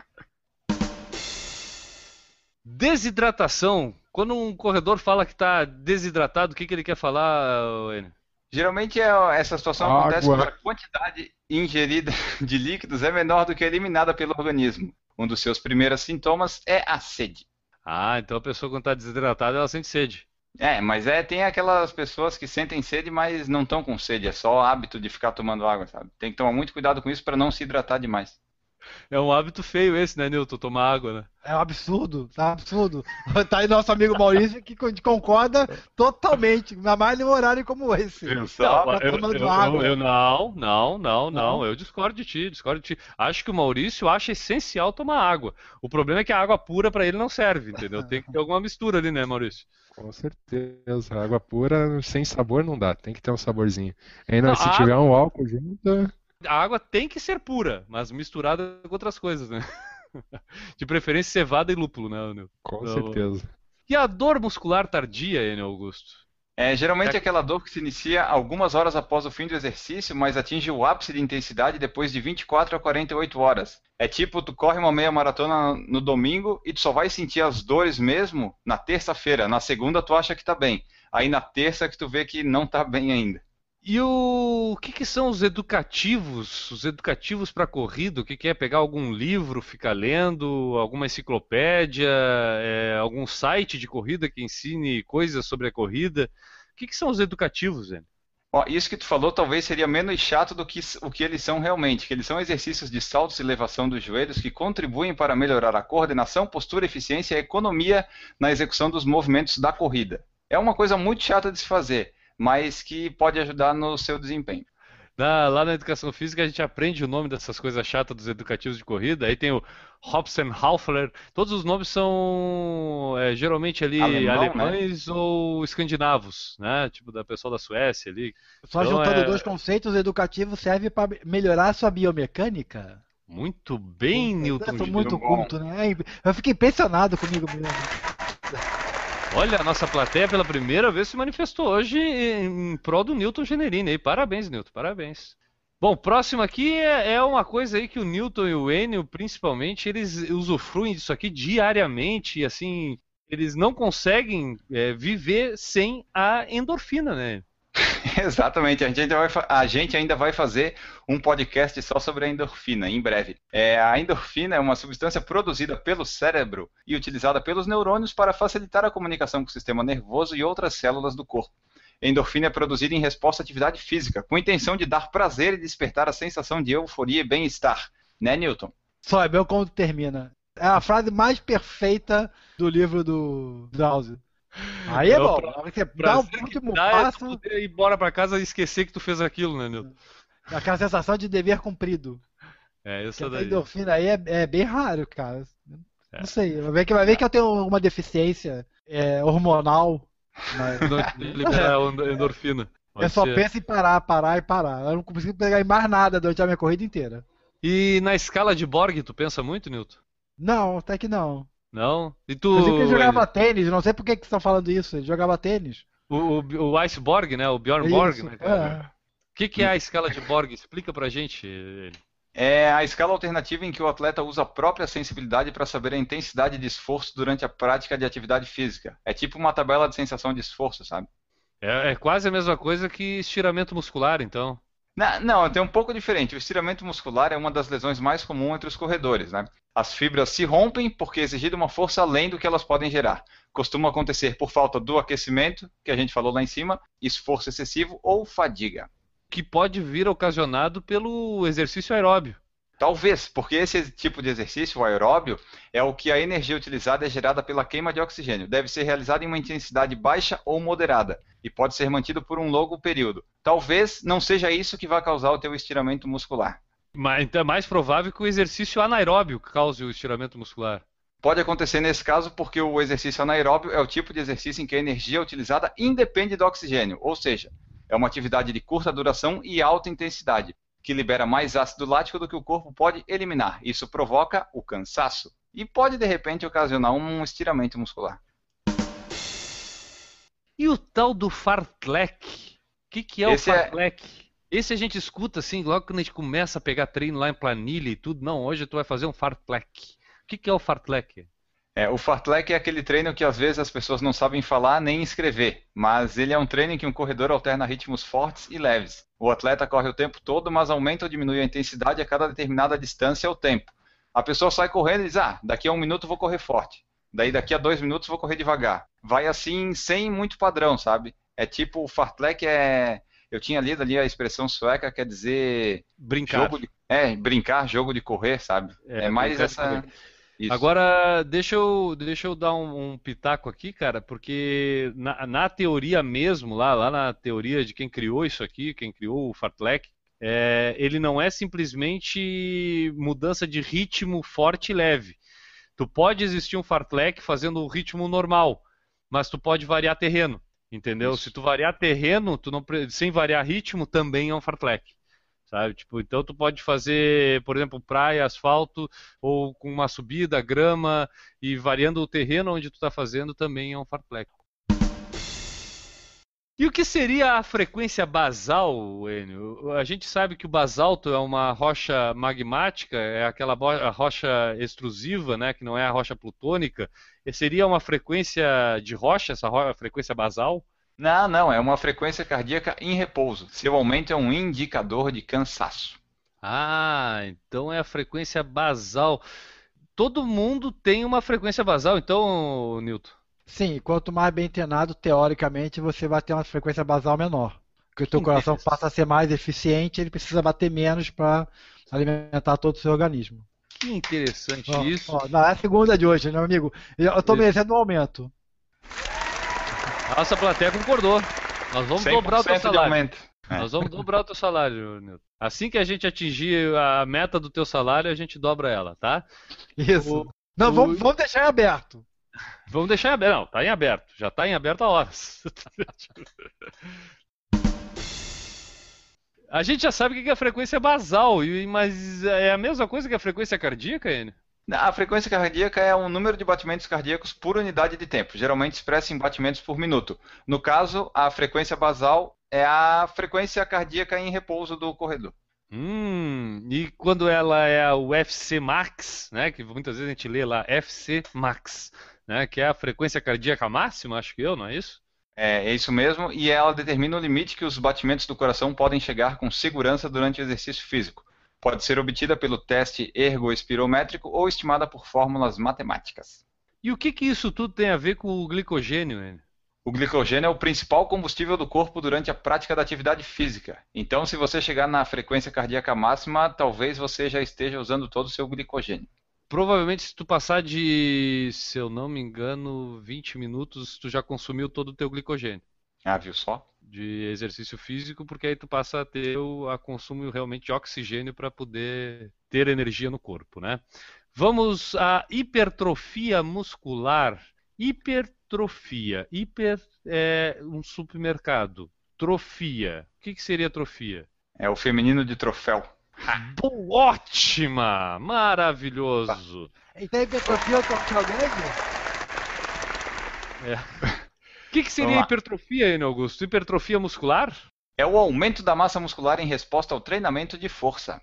Desidratação. Quando um corredor fala que está desidratado, o que, que ele quer falar, N? Geralmente é- essa situação Água. acontece quando a quantidade ingerida de líquidos é menor do que eliminada pelo organismo. Um dos seus primeiros sintomas é a sede. Ah, então a pessoa quando está desidratada, ela sente sede. É, mas é, tem aquelas pessoas que sentem sede, mas não estão com sede, é só hábito de ficar tomando água, sabe? Tem que tomar muito cuidado com isso para não se hidratar demais. É um hábito feio esse, né, Newton? Tomar água, né? É um absurdo, tá absurdo. Tá aí nosso amigo Maurício que con- concorda totalmente, ainda mais num horário como esse. Não, Tá eu, tomando eu- água. eu- não, não, não, não, Não? Eu discordo de ti, discordo de ti. Acho que o Maurício acha essencial tomar água. O problema é que a água pura para ele não serve, entendeu? Tem que ter alguma mistura ali, né, Maurício? Com certeza. Água pura, sem sabor não dá, tem que ter um saborzinho. Ainda Não, se a tiver um álcool junto, A água tem que ser pura, mas misturada com outras coisas, né? De preferência cevada e lúpulo, né, Nilton? com Não. certeza. E a dor muscular tardia, Enio Augusto? É geralmente É. aquela dor que se inicia algumas horas após o fim do exercício, mas atinge o ápice de intensidade depois de 24 a 48 horas. É tipo, tu corre uma meia maratona no domingo e tu só vai sentir as dores mesmo na terça-feira. Na segunda tu acha que tá bem. Aí na terça que tu vê que não tá bem ainda. E o, o que, que são os educativos? Os educativos para corrida? O que, que é pegar algum livro, ficar lendo, alguma enciclopédia, é, algum site de corrida que ensine coisas sobre a corrida? O que, que são os educativos, Enio? Ó, isso que tu falou talvez seria menos chato do que o que eles são realmente, que eles são exercícios de saltos e elevação dos joelhos que contribuem para melhorar a coordenação, postura, eficiência e economia na execução dos movimentos da corrida. É uma coisa muito chata de se fazer, mas que pode ajudar no seu desempenho. Na- lá na educação física a gente aprende o nome dessas coisas chatas dos educativos de corrida. Aí tem o Hobson-Haufler. Todos os nomes são é, geralmente ali Alemão, né? alemães ou escandinavos, né? Tipo da pessoa da Suécia ali. Só Então, juntando é- dois conceitos, o educativo serve para melhorar a sua biomecânica. Muito bem, Newton. Eu sou muito culto, né? Eu fiquei impressionado comigo mesmo. Olha, a nossa plateia pela primeira vez se manifestou hoje em prol do Newton Generini. Parabéns, Newton, parabéns. Bom, próximo aqui é, é uma coisa aí que o Newton e o Enio, principalmente, eles usufruem disso aqui diariamente e assim, eles não conseguem é, viver sem a endorfina, né? Exatamente, a gente, ainda vai, a gente ainda vai fazer um podcast só sobre a endorfina em breve. É, a endorfina é uma substância produzida pelo cérebro e utilizada pelos neurônios para facilitar a comunicação com o sistema nervoso e outras células do corpo. Endorfina é produzida em resposta à atividade física, com a intenção de dar prazer e despertar a sensação de euforia e bem-estar. Né, Newton? Só é meu como termina. É a frase mais perfeita do livro do Drauzio. Aí é Não, bom. pra- você dá o último dá é passo, poder ir embora pra casa e esquecer que tu fez aquilo, né, Newton? aquela sensação de dever cumprido. É, isso daí. endorfina aí é, é bem raro, cara. É. Não sei. Vai ver que, vai ver que eu tenho uma deficiência é, hormonal. Mas liberar a endorfina. eu só Pode ser. penso em parar, parar e parar. Eu não consigo pegar em mais nada durante a minha corrida inteira. E na escala de Borg, tu pensa muito, Newton? Não, até que não. Não? E tu. Inclusive que ele jogava tênis, não sei por que que estão falando isso. Ele jogava tênis. O, o, o Iceborg, né? O Bjorn Borg, Isso, né? cara? é. O que, que é a escala de Borg? Explica pra gente. É a escala alternativa em que o atleta usa a própria sensibilidade para saber a intensidade de esforço durante a prática de atividade física. É tipo uma tabela de sensação de esforço, sabe? É, é quase a mesma coisa que estiramento muscular, então. Não, tem um pouco diferente. O estiramento muscular é uma das lesões mais comuns entre os corredores, né? As fibras se rompem porque é exigida uma força além do que elas podem gerar. Costuma acontecer por falta do aquecimento, que a gente falou lá em cima, esforço excessivo ou fadiga. Que pode vir ocasionado pelo exercício aeróbio. Talvez, porque esse tipo de exercício, o aeróbio, é o que a energia utilizada é gerada pela queima de oxigênio. Deve ser realizado em uma intensidade baixa ou moderada e pode ser mantido por um longo período. Talvez não seja isso que vai causar o teu estiramento muscular. Mas então é mais provável que o exercício anaeróbio cause o estiramento muscular. Pode acontecer nesse caso porque o exercício anaeróbio é o tipo de exercício em que a energia utilizada independe do oxigênio, ou seja, é uma atividade de curta duração e alta intensidade, que libera mais ácido lático do que o corpo pode eliminar. Isso provoca o cansaço e pode de repente ocasionar um estiramento muscular. E o tal do fartlek? O que, que é Esse o é- fartlek? Esse a gente escuta assim, logo quando a gente começa a pegar treino lá em planilha e tudo. Não, hoje tu vai fazer um fartlek. O que, que é o fartlek? É, o fartlek é aquele treino que às vezes as pessoas não sabem falar nem escrever, mas ele é um treino em que um corredor alterna ritmos fortes e leves. O atleta corre o tempo todo, mas aumenta ou diminui a intensidade a cada determinada distância ou tempo. A pessoa sai correndo e diz: Ah, daqui a um minuto vou correr forte. Daí daqui a dois minutos vou correr devagar. Vai assim, sem muito padrão, sabe? É tipo, o fartlek é. Eu tinha lido ali a expressão sueca, quer dizer. Brincar. Jogo de... É, brincar, jogo de correr, sabe? É, É, mais essa. correr. Isso. Agora, deixa eu, deixa eu dar um, um pitaco aqui, cara, porque na, na teoria mesmo, lá, lá na teoria de quem criou isso aqui, quem criou o fartlek, é, ele não é simplesmente mudança de ritmo forte e leve. Tu pode existir um fartlek fazendo o ritmo normal, mas tu pode variar terreno, entendeu? Isso. Se tu variar terreno, tu não, sem variar ritmo, também é um fartlek. Sabe? Tipo, então tu pode fazer, por exemplo, praia, asfalto, ou com uma subida, grama, e variando o terreno onde tu está fazendo também é um fartlek. E o que seria a frequência basal, Enio? A gente sabe que o basalto é uma rocha magmática, é aquela rocha extrusiva, né, que não é a rocha plutônica. E seria uma frequência de rocha, essa ro- frequência basal? Não, não, é uma frequência cardíaca em repouso. Seu aumento é um indicador de cansaço. Ah, então é a frequência basal. Todo mundo tem uma frequência basal, então, Newton. Sim, quanto mais bem treinado, teoricamente, você vai ter uma frequência basal menor. Porque o teu coração passa a ser mais eficiente, ele precisa bater menos para alimentar todo o seu organismo. Que interessante Ó, isso. ó, não é a segunda de hoje, meu amigo. Eu Isso. merecendo um aumento. A nossa plateia concordou. Nós vamos dobrar o teu 100% de salário. É. Nós vamos dobrar o teu salário, Newton. Assim que a gente atingir a meta do teu salário, a gente dobra ela, tá? Isso. O- não, o- vamos, vamos deixar em aberto. Vamos deixar em aberto. Não, tá em aberto. Já tá em aberto há horas. A gente já sabe o que é a frequência basal, mas é a mesma coisa que a frequência cardíaca, Enio? A frequência cardíaca é o número de batimentos cardíacos por unidade de tempo, geralmente expressa em batimentos por minuto. No caso, a frequência basal é a frequência cardíaca em repouso do corredor. Hum, e quando ela é o FC max, né, que muitas vezes a gente lê lá FC max, né, que é a frequência cardíaca máxima, acho que eu, não é isso? É, é isso mesmo, e ela determina o limite que os batimentos do coração podem chegar com segurança durante o exercício físico. Pode ser obtida pelo teste ergoespirométrico ou estimada por fórmulas matemáticas. E o que que isso tudo tem a ver com o glicogênio, Enio? O glicogênio é o principal combustível do corpo durante a prática da atividade física. Então, se você chegar na frequência cardíaca máxima, talvez você já esteja usando todo o seu glicogênio. Provavelmente se tu passar de, se eu não me engano, 20 minutos, tu já consumiu todo o teu glicogênio Ah, viu só? De exercício físico, porque aí tu passa a ter o a consumo realmente de oxigênio para poder ter energia no corpo, né? Vamos à hipertrofia muscular. Hipertrofia. Hiper é um supermercado. Trofia. O que, que seria trofia? É o feminino de troféu. Pô, ótima! Maravilhoso! Então, hipertrofia é o troféu grande? O que, que seria hipertrofia, Enio Augusto? Hipertrofia muscular? É o aumento da massa muscular em resposta ao treinamento de força.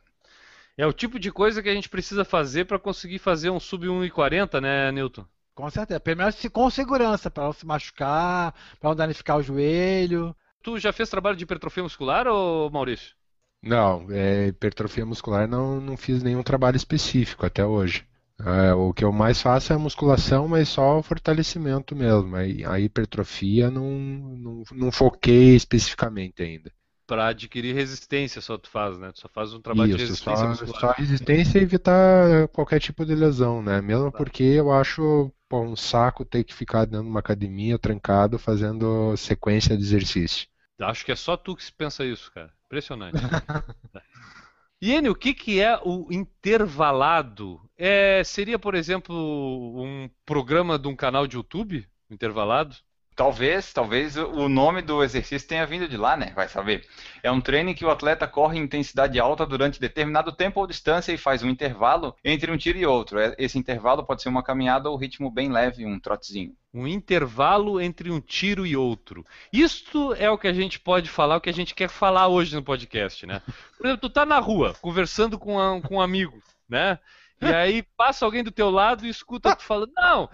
É o tipo de coisa que a gente precisa fazer para conseguir fazer um sub 1,40, né, Newton? Com certeza. Primeiro se- com segurança, para não se machucar, para não danificar o joelho. Tu já fez trabalho de hipertrofia muscular, ou Maurício? Não, é, hipertrofia muscular não, não fiz nenhum trabalho específico até hoje. É, o que eu mais faço é a musculação, mas só o fortalecimento mesmo. A, hipertrofia não, não, não foquei especificamente ainda. Para adquirir resistência só tu faz, né? Tu só faz um trabalho Isso, de resistência só, muscular. só resistência e evitar qualquer tipo de lesão, né? Mesmo porque eu acho pô, um saco ter que ficar dentro de uma academia trancado fazendo sequência de exercício. Acho que é só tu que pensa isso, cara. Impressionante. Iene, o que, que é o intervalado? É, seria, por exemplo, um programa de um canal de YouTube? Intervalado? Talvez, talvez o nome do exercício tenha vindo de lá, né? Vai saber. É um treino em que o atleta corre em intensidade alta durante determinado tempo ou distância e faz um intervalo entre um tiro e outro. É, Esse intervalo pode ser uma caminhada ou ritmo bem leve, um trotezinho. Um intervalo entre um tiro e outro. Isto é o que a gente pode falar, o que a gente quer falar hoje no podcast, né? Por exemplo, tu tá na rua, conversando com, a- com um amigo, né? E aí passa alguém do teu lado e escuta tu falando, não,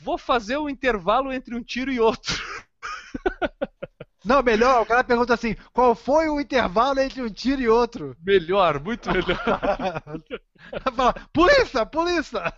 vou fazer um intervalo entre um tiro e outro. Não, melhor, o cara pergunta assim: qual foi o intervalo entre um tiro e outro? Melhor, muito melhor. Fala, polícia, polícia!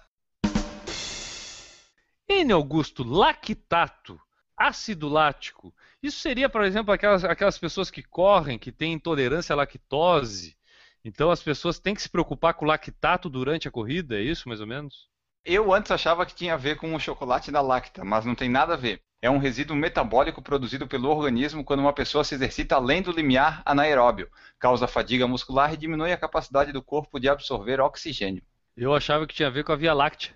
N. Augusto, lactato, ácido lático. Isso seria, por exemplo, aquelas, aquelas pessoas que correm, que têm intolerância à lactose. Então as pessoas têm que se preocupar com o lactato durante a corrida, é isso mais ou menos? Eu antes achava que tinha a ver com o chocolate da lacta, mas não tem nada a ver. É um resíduo metabólico produzido pelo organismo quando uma pessoa se exercita além do limiar anaeróbio, causa fadiga muscular e diminui a capacidade do corpo de absorver oxigênio. Eu achava que tinha a ver com a Via Láctea.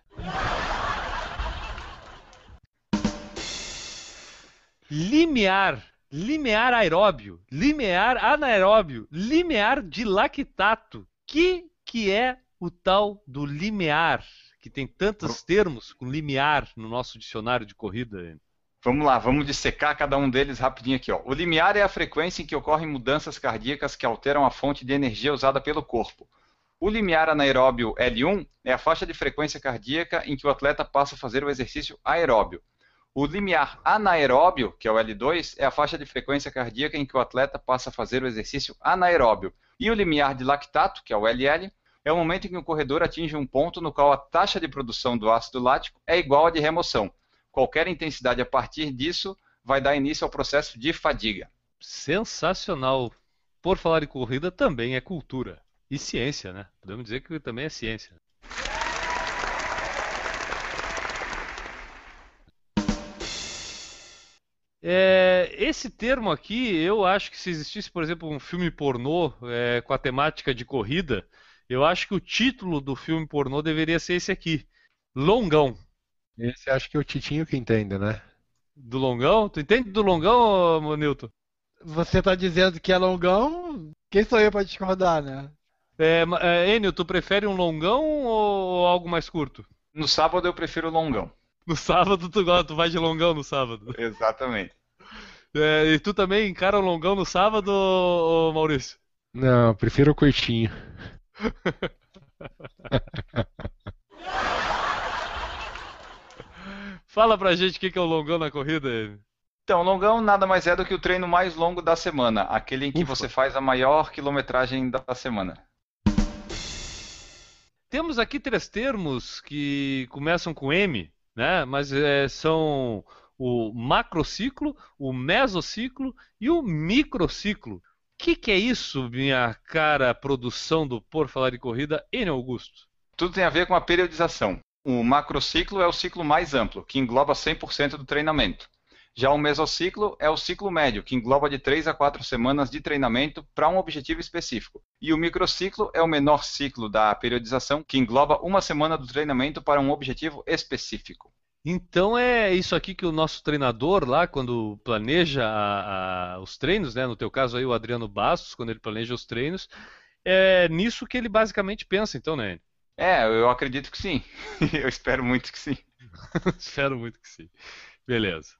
Limiar, limiar aeróbio, limiar anaeróbio, limiar de lactato. Que que é o tal do limiar, que tem tantos termos com limiar no nosso dicionário de corrida? Vamos lá, vamos dissecar cada um deles rapidinho aqui. Ó. O limiar é a frequência em que ocorrem mudanças cardíacas que alteram a fonte de energia usada pelo corpo. O limiar anaeróbio L1 é a faixa de frequência cardíaca em que o atleta passa a fazer o exercício aeróbio. O limiar anaeróbio, que é o L2, é a faixa de frequência cardíaca em que o atleta passa a fazer o exercício anaeróbio. E o limiar de lactato, que é o LL, é o momento em que o corredor atinge um ponto no qual a taxa de produção do ácido lático é igual à de remoção. Qualquer intensidade a partir disso vai dar início ao processo de fadiga. Sensacional. Por falar em corrida, também é cultura. E ciência, né? Podemos dizer que também é ciência. É, esse termo aqui, eu acho que se existisse, por exemplo, um filme pornô é, com a temática de corrida, eu acho que o título do filme pornô deveria ser esse aqui: Longão. Esse acho que é o Titinho que entende, né? Do Longão? Tu entende do Longão, Nilton? Você tá dizendo que é longão? Quem sou eu pra discordar, né? É, é, Enio, tu prefere um longão ou algo mais curto? No sábado eu prefiro longão. No sábado tu, gosta- tu vai de longão no sábado. Exatamente. É, e tu também encara um longão no sábado, Maurício? Não, eu prefiro o curtinho. Fala pra gente o que é o longão na corrida, Enio. Então, longão nada mais é do que o treino mais longo da semana, aquele em que Ufa. você faz a maior quilometragem da semana. Temos aqui três termos que começam com M, né? Mas é, são o macrociclo, o mesociclo e o microciclo. Que, que é isso, minha cara produção do Por Falar em Corrida, Enio Augusto? Tudo tem a ver com a periodização. O macrociclo é o ciclo mais amplo, que engloba 100% do treinamento. Já o mesociclo é o ciclo médio, que engloba de 3 a 4 semanas de treinamento para um objetivo específico. E o microciclo é o menor ciclo da periodização, que engloba uma semana do treinamento para um objetivo específico. Então é isso aqui que o nosso treinador lá, quando planeja a- a- os treinos, né? No teu caso aí o Adriano Bastos, quando ele planeja os treinos, é nisso que ele basicamente pensa, então, né? É, eu acredito que sim. eu espero muito que sim. Espero muito que sim. Beleza.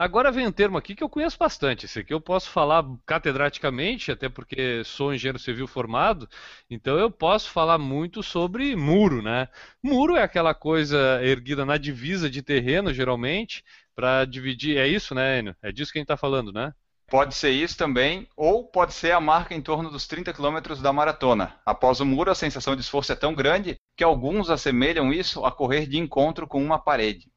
Agora vem um termo aqui que eu conheço bastante. Esse aqui eu posso falar catedraticamente, até porque sou engenheiro civil formado, então eu posso falar muito sobre muro, né? Muro é aquela coisa erguida na divisa de terreno, geralmente, para dividir. É isso, né, Enio? É disso que a gente está falando, né? Pode ser isso também, ou pode ser a marca em torno dos 30 km da maratona. Após o muro, a sensação de esforço é tão grande que alguns assemelham isso a correr de encontro com uma parede.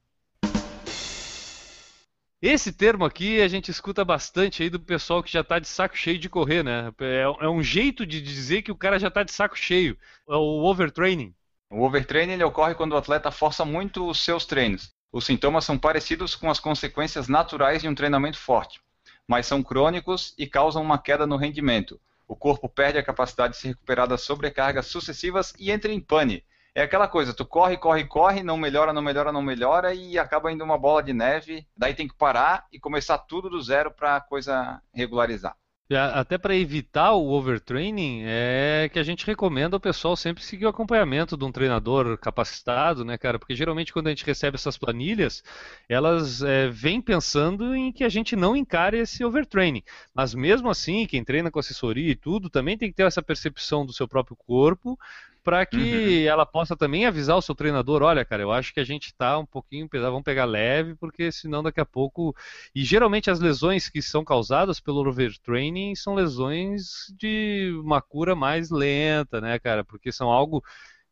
Esse termo aqui a gente escuta bastante aí do pessoal que já está de saco cheio de correr, né? É, é, um jeito de dizer que o cara já está de saco cheio. É o overtraining. O overtraining ele ocorre quando o atleta força muito os seus treinos. Os sintomas são parecidos com as consequências naturais de um treinamento forte mas são crônicos e causam uma queda no rendimento. O corpo perde a capacidade de se recuperar das sobrecargas sucessivas e entra em pane. É aquela coisa, tu corre, corre, corre, não melhora, não melhora, não melhora e acaba indo uma bola de neve. Daí tem que parar e começar tudo do zero para a coisa regularizar. Até para evitar o overtraining, é que a gente recomenda o pessoal sempre seguir o acompanhamento de um treinador capacitado, né, cara? Porque geralmente quando a gente recebe essas planilhas, elas é, vêm pensando em que a gente não encare esse overtraining. Mas mesmo assim, quem treina com assessoria e tudo, também tem que ter essa percepção do seu próprio corpo para que uhum. ela possa também avisar o seu treinador, olha, cara, eu acho que a gente está um pouquinho pesado, vamos pegar leve, porque senão daqui a pouco. E geralmente as lesões que são causadas pelo overtraining são lesões de uma cura mais lenta, né, cara? Porque são algo que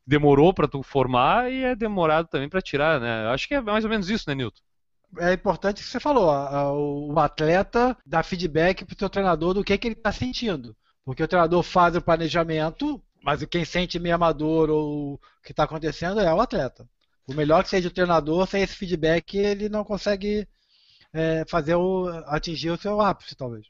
demorou para tu formar e é demorado também para tirar, né? Eu acho que é mais ou menos isso, né, Nilton? é importante o que você falou. O atleta dá feedback para o seu treinador do que, que ele está sentindo. Porque o treinador faz o planejamento, mas quem sente meio amador ou o que está acontecendo é o atleta. O melhor que seja o treinador, sem esse feedback, ele não consegue é, fazer o, atingir o seu ápice, talvez.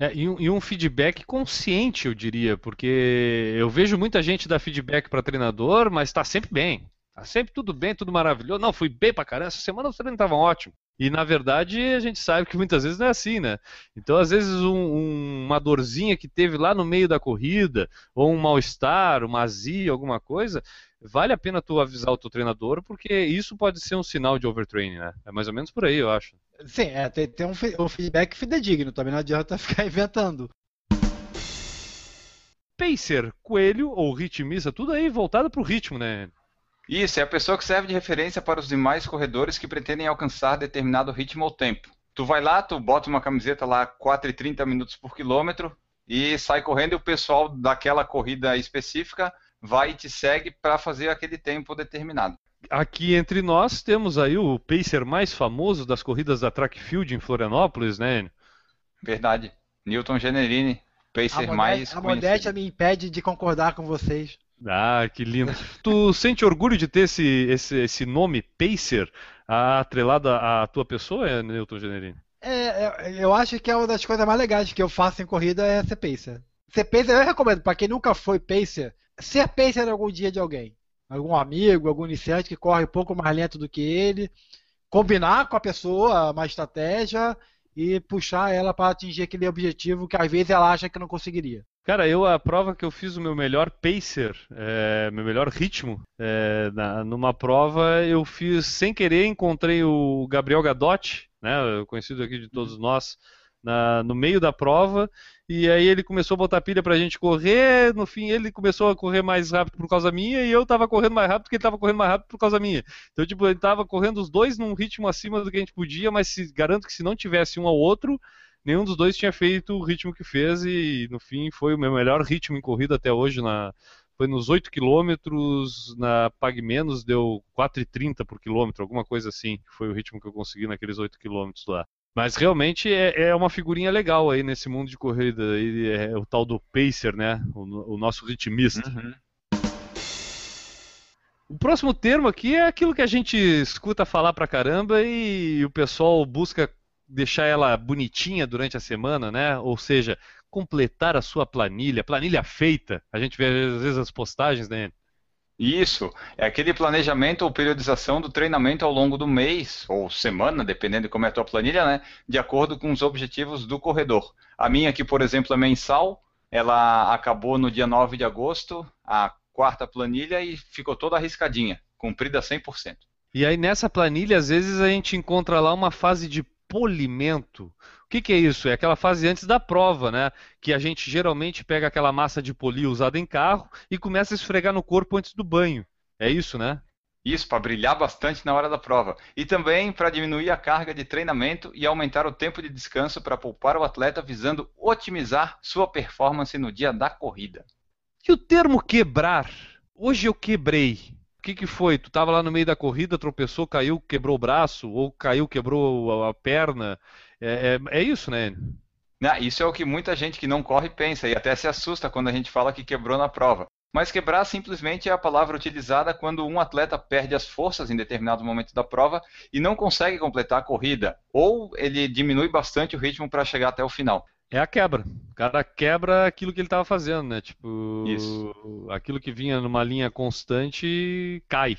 É, e, um, e, um, feedback consciente, eu diria, porque eu vejo muita gente dar feedback para treinador, mas está sempre bem. Está sempre tudo bem, tudo maravilhoso. Não, fui bem para caramba, essa semana os treinos estavam ótimos. E na verdade a gente sabe que muitas vezes não é assim, né? Então, às vezes, um, um, uma dorzinha que teve lá no meio da corrida, ou um mal-estar, uma azia, alguma coisa, vale a pena tu avisar o teu treinador, porque isso pode ser um sinal de overtraining, né? É mais ou menos por aí, eu acho. Sim, é, tem, tem um, um feedback fidedigno, também não adianta ficar inventando. Pacer, coelho ou ritmista, tudo aí voltado pro ritmo, né? Isso, é a pessoa que serve de referência para os demais corredores que pretendem alcançar determinado ritmo ou tempo. Tu vai lá, tu bota uma camiseta lá 4,30 minutos por quilômetro e sai correndo e o pessoal daquela corrida específica vai e te segue para fazer aquele tempo determinado. Aqui entre nós temos aí o pacer mais famoso das corridas da Track Field em Florianópolis, né? Verdade. Newton Generini, pacer a mais A modéstia me impede de concordar com vocês. Ah, que lindo. tu sente orgulho de ter esse, esse, esse nome Pacer atrelado à tua pessoa, Newton Generini? É, é, eu acho que é uma das coisas mais legais que eu faço em corrida é ser Pacer. Ser Pacer eu recomendo, para quem nunca foi Pacer, ser Pacer algum dia de alguém. Algum amigo, algum iniciante que corre um pouco mais lento do que ele. Combinar com a pessoa uma estratégia e puxar ela para atingir aquele objetivo que às vezes ela acha que não conseguiria. Cara, eu a prova que eu fiz o meu melhor pacer, é, meu melhor ritmo, é, na, numa prova eu fiz sem querer, encontrei o Gabriel Gadotti, né, conhecido aqui de todos nós, na, no meio da prova, e aí ele começou a botar pilha pra gente correr, no fim ele começou a correr mais rápido por causa minha, e eu tava correndo mais rápido porque ele tava correndo mais rápido por causa minha. Então, tipo, ele tava correndo os dois num ritmo acima do que a gente podia, mas se, garanto que se não tivesse um ao outro, nenhum dos dois tinha feito o ritmo que fez e no fim foi o meu melhor ritmo em corrida até hoje na foi nos 8 quilômetros, na Pag Menos deu 4,30 por quilômetro, alguma coisa assim, foi o ritmo que eu consegui naqueles 8 quilômetros lá. Mas realmente é, é, uma figurinha legal aí nesse mundo de corrida, aí, é o tal do pacer, né? O, o nosso ritmista. Uhum. O próximo termo aqui é aquilo que a gente escuta falar pra caramba e o pessoal busca deixar ela bonitinha durante a semana, né? Ou seja, completar a sua planilha, planilha feita. A gente vê às vezes as postagens, né? Isso, é aquele planejamento ou periodização do treinamento ao longo do mês ou semana, dependendo de como é a tua planilha, né? De acordo com os objetivos do corredor. A minha aqui, por exemplo, é mensal. Ela acabou no dia 9 de agosto, a quarta planilha e ficou toda arriscadinha, cumprida 100%. E aí nessa planilha, às vezes a gente encontra lá uma fase de polimento. O que, que, é isso? É aquela fase antes da prova, né? Que a gente geralmente pega aquela massa de polir usada em carro e começa a esfregar no corpo antes do banho. É isso, né? Isso, para brilhar bastante na hora da prova. E também para diminuir a carga de treinamento e aumentar o tempo de descanso para poupar o atleta, visando otimizar sua performance no dia da corrida. E o termo quebrar? Hoje eu quebrei. O que, que foi? Tu estava lá no meio da corrida, tropeçou, caiu, quebrou o braço, ou caiu, quebrou a perna. É, é, é isso, né? Ah, isso é o que muita gente que não corre pensa e até se assusta quando a gente fala que quebrou na prova. Mas quebrar simplesmente é a palavra utilizada quando um atleta perde as forças em determinado momento da prova e não consegue completar a corrida, ou ele diminui bastante o ritmo para chegar até o final. É a quebra. O cara quebra aquilo que ele estava fazendo, né? Tipo, Isso. aquilo que vinha numa linha constante cai.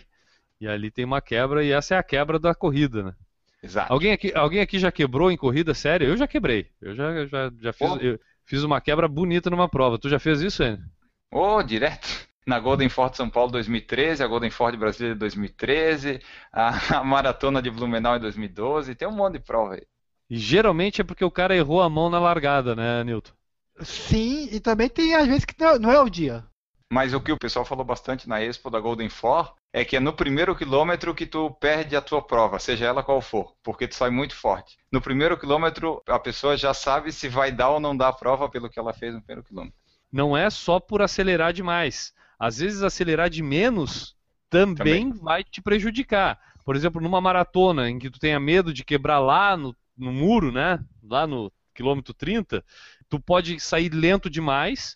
E ali tem uma quebra e essa é a quebra da corrida, né? Exato. Alguém aqui, alguém aqui já quebrou em corrida séria? Eu já quebrei. Eu já, já, já fiz, eu fiz uma quebra bonita numa prova. Tu já fez isso, Enio? Ô, direto. Na Golden Ford São Paulo 2013, a Golden Ford Brasília 2013, a, a Maratona de Blumenau em 2012, tem um monte de prova aí. E geralmente é porque o cara errou a mão na largada, né, Nilton? Sim, e também tem às vezes que não não é o dia. Mas o que o pessoal falou bastante na Expo da Golden Four é que é no primeiro quilômetro que tu perde a tua prova, seja ela qual for, porque tu sai muito forte. No primeiro quilômetro, a pessoa já sabe se vai dar ou não dar a prova pelo que ela fez no primeiro quilômetro. Não é só por acelerar demais. Às vezes acelerar de menos também, vai te prejudicar. Por exemplo, numa maratona em que tu tenha medo de quebrar lá no, no muro, né? Lá no quilômetro 30, tu pode sair lento demais,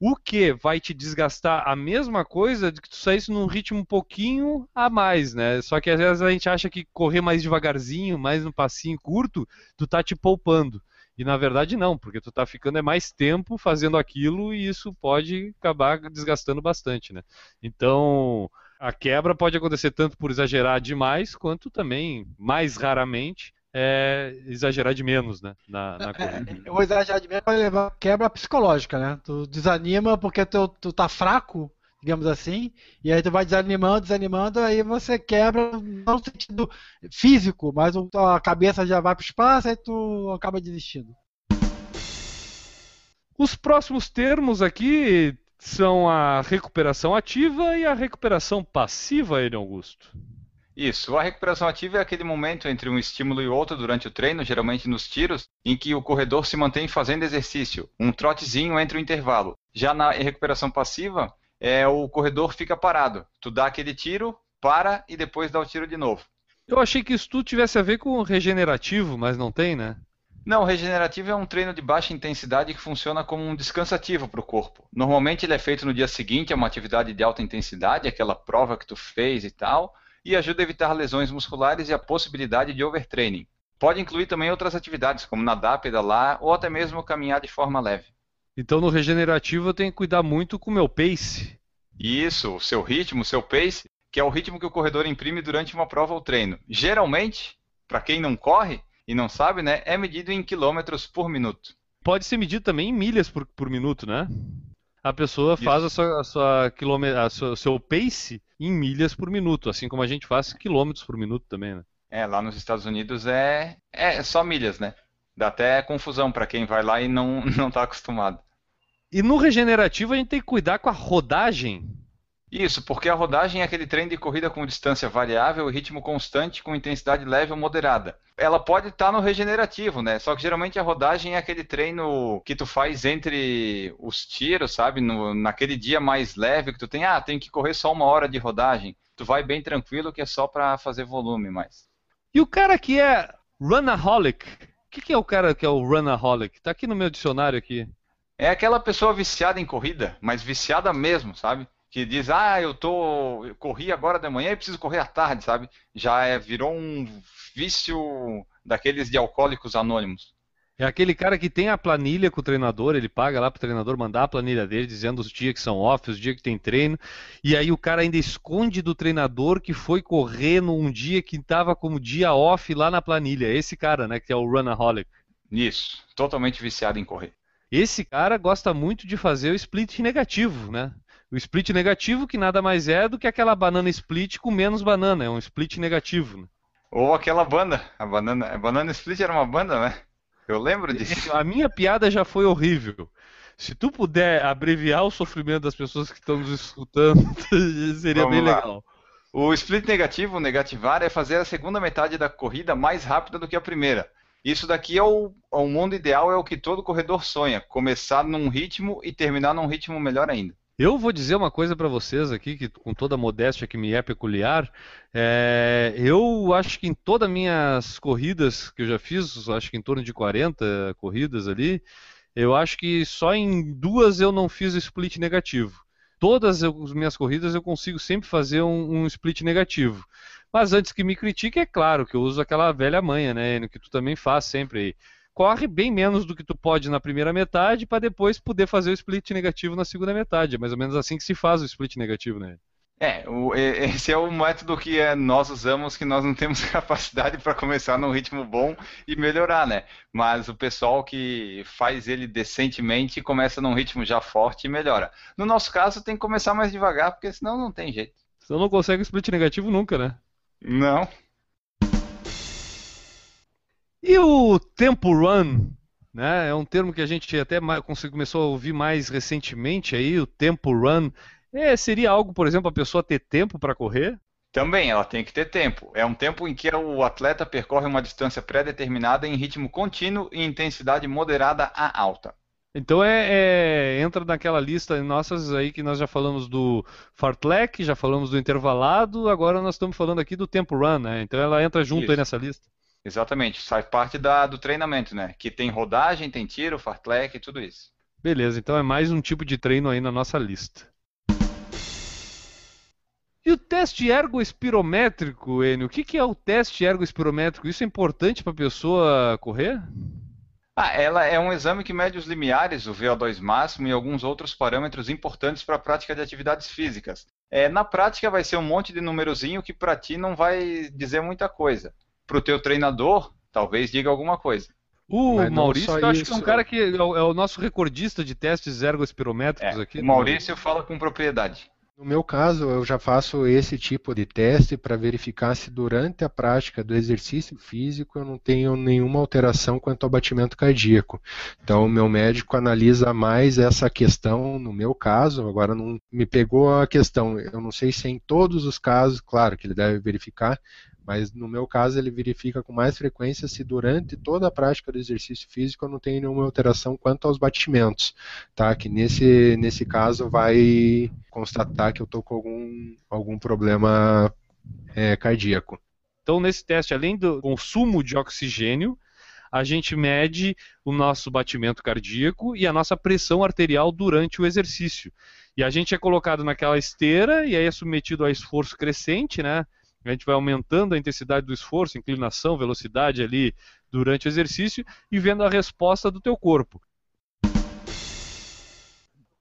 o que vai te desgastar a mesma coisa de que tu saísse num ritmo um pouquinho a mais, né? Só que às vezes a gente acha que correr mais devagarzinho, mais no passinho curto, tu tá te poupando. E na verdade não, porque tu tá ficando é mais tempo fazendo aquilo e isso pode acabar desgastando bastante, né? Então, a quebra pode acontecer tanto por exagerar demais, quanto também, mais raramente, é exagerar de menos, né? Na, na corrida. Eu vou exagerar de menos pode levar a quebra psicológica, né? Tu desanima porque tu, tu tá fraco, digamos assim, e aí tu vai desanimando, desanimando, aí você quebra, não no sentido físico, mas a tua cabeça já vai pro espaço, aí tu acaba desistindo. Os próximos termos aqui são a recuperação ativa e a recuperação passiva, Ele Augusto. Isso, a recuperação ativa é aquele momento entre um estímulo e outro durante o treino, geralmente nos tiros, em que o corredor se mantém fazendo exercício, um trotezinho entre o intervalo. Já na recuperação passiva, é o corredor fica parado. Tu dá aquele tiro, para e depois dá o tiro de novo. Eu achei que isso tudo tivesse a ver com regenerativo, mas não tem, né? Não, o regenerativo é um treino de baixa intensidade que funciona como um descansativo para o corpo. Normalmente ele é feito no dia seguinte, é uma atividade de alta intensidade, aquela prova que tu fez e tal, e ajuda a evitar lesões musculares e a possibilidade de overtraining. Pode incluir também outras atividades, como nadar, pedalar ou até mesmo caminhar de forma leve. Então no regenerativo eu tenho que cuidar muito com o meu pace. Isso, o seu ritmo, o seu pace, que é o ritmo que o corredor imprime durante uma prova ou treino. Geralmente, para quem não corre e não sabe, né, é medido em quilômetros por minuto. Pode ser medido também em milhas por, por minuto, né? A pessoa faz a sua, a sua quilômet- a sua- seu pace em milhas por minuto, assim como a gente faz quilômetros por minuto também, né? É, lá nos Estados Unidos é, é só milhas, né? Dá até confusão para quem vai lá e não não está acostumado. E no regenerativo a gente tem que cuidar com a rodagem. Isso, porque a rodagem é aquele treino de corrida com distância variável e ritmo constante com intensidade leve ou moderada. Ela pode estar no regenerativo, né? Só que geralmente a rodagem é aquele treino que tu faz entre os tiros, sabe? No, naquele dia mais leve que tu tem, ah, tem que correr só uma hora de rodagem. Tu vai bem tranquilo que é só para fazer volume mais. E o cara que é runaholic, o que, que é o cara que é o runaholic? Tá aqui no meu dicionário aqui. É aquela pessoa viciada em corrida, mas viciada mesmo, sabe? Que diz, ah, eu tô. Eu corri agora de manhã e preciso correr à tarde, sabe? Já é, virou um vício daqueles de alcoólicos anônimos. É aquele cara que tem a planilha com o treinador, ele paga lá pro treinador mandar a planilha dele, dizendo os dias que são off, os dias que tem treino, e aí o cara ainda esconde do treinador que foi correr num dia que estava como dia off lá na planilha. Esse cara, né, que é o runaholic. Isso, totalmente viciado em correr. Esse cara gosta muito de fazer o split negativo, né? O split negativo que nada mais é do que aquela banana split com menos banana, é um split negativo. Né? Ou aquela banda, a banana, a banana split era uma banda, né? Eu lembro disso. A minha piada já foi horrível. Se tu puder abreviar o sofrimento das pessoas que estão nos escutando, seria Vamos bem lá. legal. O split negativo, o negativar, é fazer a segunda metade da corrida mais rápida do que a primeira. Isso daqui é o, é o mundo ideal, é o que todo corredor sonha: começar num ritmo e terminar num ritmo melhor ainda. Eu vou dizer uma coisa para vocês aqui, que com toda a modéstia que me é peculiar, é, eu acho que em todas as minhas corridas que eu já fiz, acho que em torno de 40 corridas ali, eu acho que só em duas eu não fiz split negativo. Todas as minhas corridas eu consigo sempre fazer um, um split negativo. Mas antes que me critique, é claro que eu uso aquela velha manha, né, que tu também faz sempre aí corre bem menos do que tu pode na primeira metade para depois poder fazer o split negativo na segunda metade. É mais ou menos assim que se faz o split negativo, né? É, o, esse é o método que é, nós usamos, que nós não temos capacidade para começar num ritmo bom e melhorar, né? Mas o pessoal que faz ele decentemente começa num ritmo já forte e melhora. No nosso caso, tem que começar mais devagar, porque senão não tem jeito. Senão não consegue split negativo nunca, né? Não. E o tempo run, né? É um termo que a gente até começou a ouvir mais recentemente aí, o tempo run. É, seria algo, por exemplo, a pessoa ter tempo para correr? Também, ela tem que ter tempo. É um tempo em que o atleta percorre uma distância pré-determinada em ritmo contínuo e intensidade moderada a alta. Então é, é, entra naquela lista nossas aí que nós já falamos do fartlek, já falamos do intervalado, agora nós estamos falando aqui do tempo run, né? Então ela entra junto Isso. aí nessa lista. Exatamente, faz parte da, do treinamento, né? Que tem rodagem, tem tiro, fartlek e tudo isso. Beleza, então é mais um tipo de treino aí na nossa lista. E o teste ergoespirométrico, Enio? O que, que é o teste ergoespirométrico? Isso é importante para a pessoa correr? Ah, ela é um exame que mede os limiares, o VO2 máximo e alguns outros parâmetros importantes para a prática de atividades físicas. É, na prática vai ser um monte de numerozinho que para ti não vai dizer muita coisa pro teu treinador, talvez diga alguma coisa. O Mas Maurício, eu acho que é um cara que é o, é o nosso recordista de testes ergoespirométricos é, aqui. O Maurício fala com propriedade. No meu caso, eu já faço esse tipo de teste para verificar se durante a prática do exercício físico eu não tenho nenhuma alteração quanto ao batimento cardíaco. Então, o meu médico analisa mais essa questão, no meu caso, agora não me pegou a questão, eu não sei se é em todos os casos, claro que ele deve verificar, mas no meu caso ele verifica com mais frequência se durante toda a prática do exercício físico eu não tenho nenhuma alteração quanto aos batimentos, tá? Que nesse, nesse caso vai constatar que eu estou com algum, algum problema é, cardíaco. Então nesse teste, além do consumo de oxigênio, a gente mede o nosso batimento cardíaco e a nossa pressão arterial durante o exercício. E a gente é colocado naquela esteira e aí é submetido a esforço crescente, né? A gente vai aumentando a intensidade do esforço, inclinação, velocidade ali durante o exercício e vendo a resposta do teu corpo.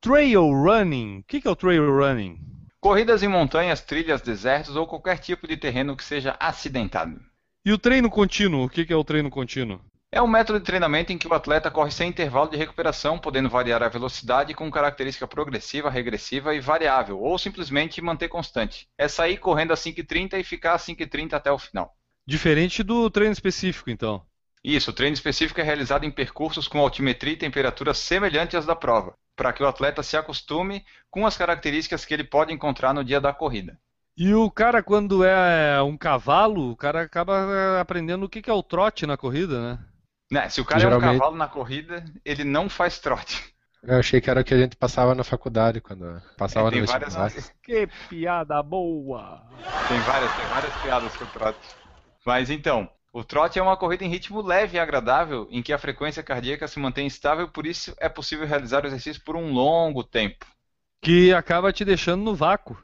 Trail running. O que é o trail running? Corridas em montanhas, trilhas, desertos ou qualquer tipo de terreno que seja acidentado. E o treino contínuo? O que é o treino contínuo? É um método de treinamento em que o atleta corre sem intervalo de recuperação, podendo variar a velocidade com característica progressiva, regressiva e variável, ou simplesmente manter constante. É sair correndo a 5,30 e ficar a 5,30 até o final. Diferente do treino específico, então. Isso, o treino específico é realizado em percursos com altimetria e temperatura semelhantes às da prova, para que o atleta se acostume com as características que ele pode encontrar no dia da corrida. E o cara, quando é um cavalo, o cara acaba aprendendo o que é o trote na corrida, né? Né, se o cara Geralmente... é um cavalo na corrida, ele não faz trote. Eu achei que era o que a gente passava na faculdade, quando passava é, tem no várias... Que piada boa! Tem várias, tem várias piadas com o trote. Mas então, o trote é uma corrida em ritmo leve e agradável, em que a frequência cardíaca se mantém estável, por isso é possível realizar o exercício por um longo tempo. Que acaba te deixando no vácuo.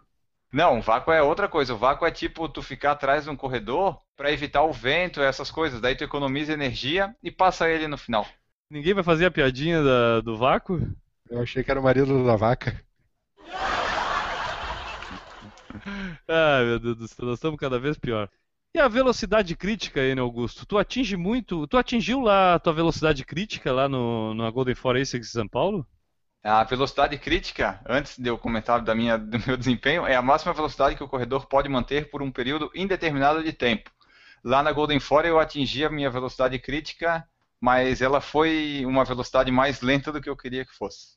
Não, vácuo é outra coisa. O vácuo é tipo tu ficar atrás de um corredor para evitar o vento, essas coisas. Daí tu economiza energia e passa ele no final. Ninguém vai fazer a piadinha da, do vácuo? Eu achei que era o marido da vaca. Ai, meu Deus do céu, nós estamos cada vez pior. E a velocidade crítica aí, né, Augusto? Tu atinge muito. Tu atingiu lá a tua velocidade crítica lá no, na Golden Forest em São Paulo? A velocidade crítica, antes de eu comentar da minha, do meu desempenho, é a máxima velocidade que o corredor pode manter por um período indeterminado de tempo. Lá na Golden Fore eu atingi a minha velocidade crítica, mas ela foi uma velocidade mais lenta do que eu queria que fosse.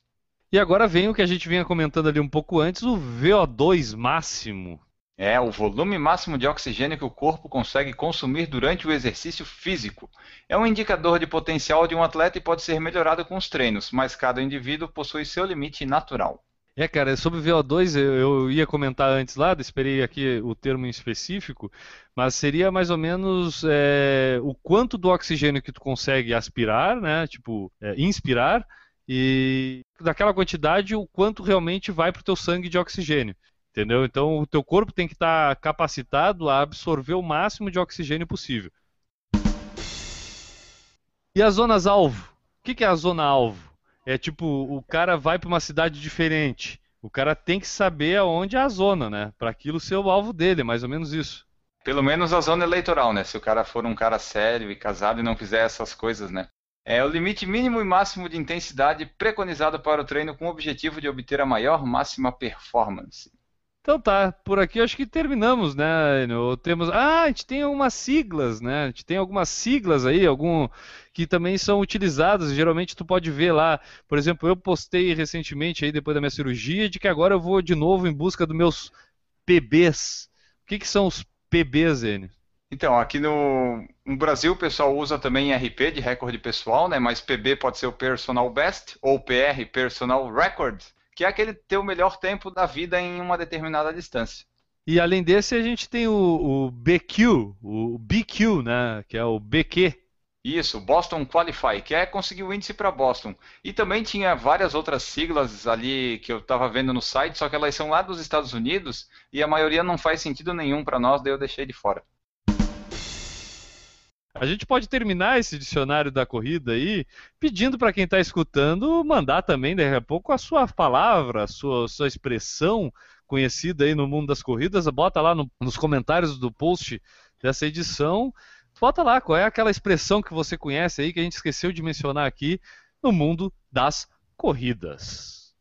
E agora vem o que a gente vinha comentando ali um pouco antes, o VO2 máximo. É o volume máximo de oxigênio que o corpo consegue consumir durante o exercício físico. É um indicador de potencial de um atleta e pode ser melhorado com os treinos, mas cada indivíduo possui seu limite natural. É, cara, sobre VO2 eu, ia comentar antes lá, esperei aqui o termo em específico, mas seria mais ou menos é, o quanto do oxigênio que tu consegue aspirar, né, tipo, é, inspirar, e daquela quantidade o quanto realmente vai para o teu sangue de oxigênio. Entendeu? Então o teu corpo tem que estar tá capacitado a absorver o máximo de oxigênio possível. E as zonas alvo? O que, que é a zona alvo? é tipo, o cara vai para uma cidade diferente. O cara tem que saber aonde é a zona, né? Para aquilo ser o alvo dele, é mais ou menos isso. Pelo menos a zona eleitoral, né? Se o cara for um cara sério e casado e não fizer essas coisas, né? É o limite mínimo e máximo de intensidade preconizado para o treino com o objetivo de obter a maior máxima performance. Então tá, por aqui acho que terminamos, né? Temos, ah, a gente tem algumas siglas, né? A gente tem algumas siglas aí, algum que também são utilizadas. Geralmente tu pode ver lá, por exemplo, eu postei recentemente aí depois da minha cirurgia de que agora eu vou de novo em busca dos meus PBs. O que, que são os PBs, N? Então, aqui no, no, Brasil o pessoal usa também RP de recorde pessoal, né? Mas PB pode ser o Personal Best ou PR, Personal Record que é aquele ter o melhor tempo da vida em uma determinada distância. E além desse, a gente tem o, o BQ, o BQ, né, que é o BQ. Isso, Boston Qualify, que é conseguir o índice para Boston. E também tinha várias outras siglas ali que eu estava vendo no site, só que elas são lá dos Estados Unidos e a maioria não faz sentido nenhum para nós, daí eu deixei de fora. A gente pode terminar esse dicionário da corrida aí pedindo para quem está escutando mandar também, daqui a pouco, a sua palavra, a sua, sua expressão conhecida aí no mundo das corridas. Bota lá no, nos comentários do post dessa edição. Bota lá qual é aquela expressão que você conhece aí que a gente esqueceu de mencionar aqui no mundo das corridas.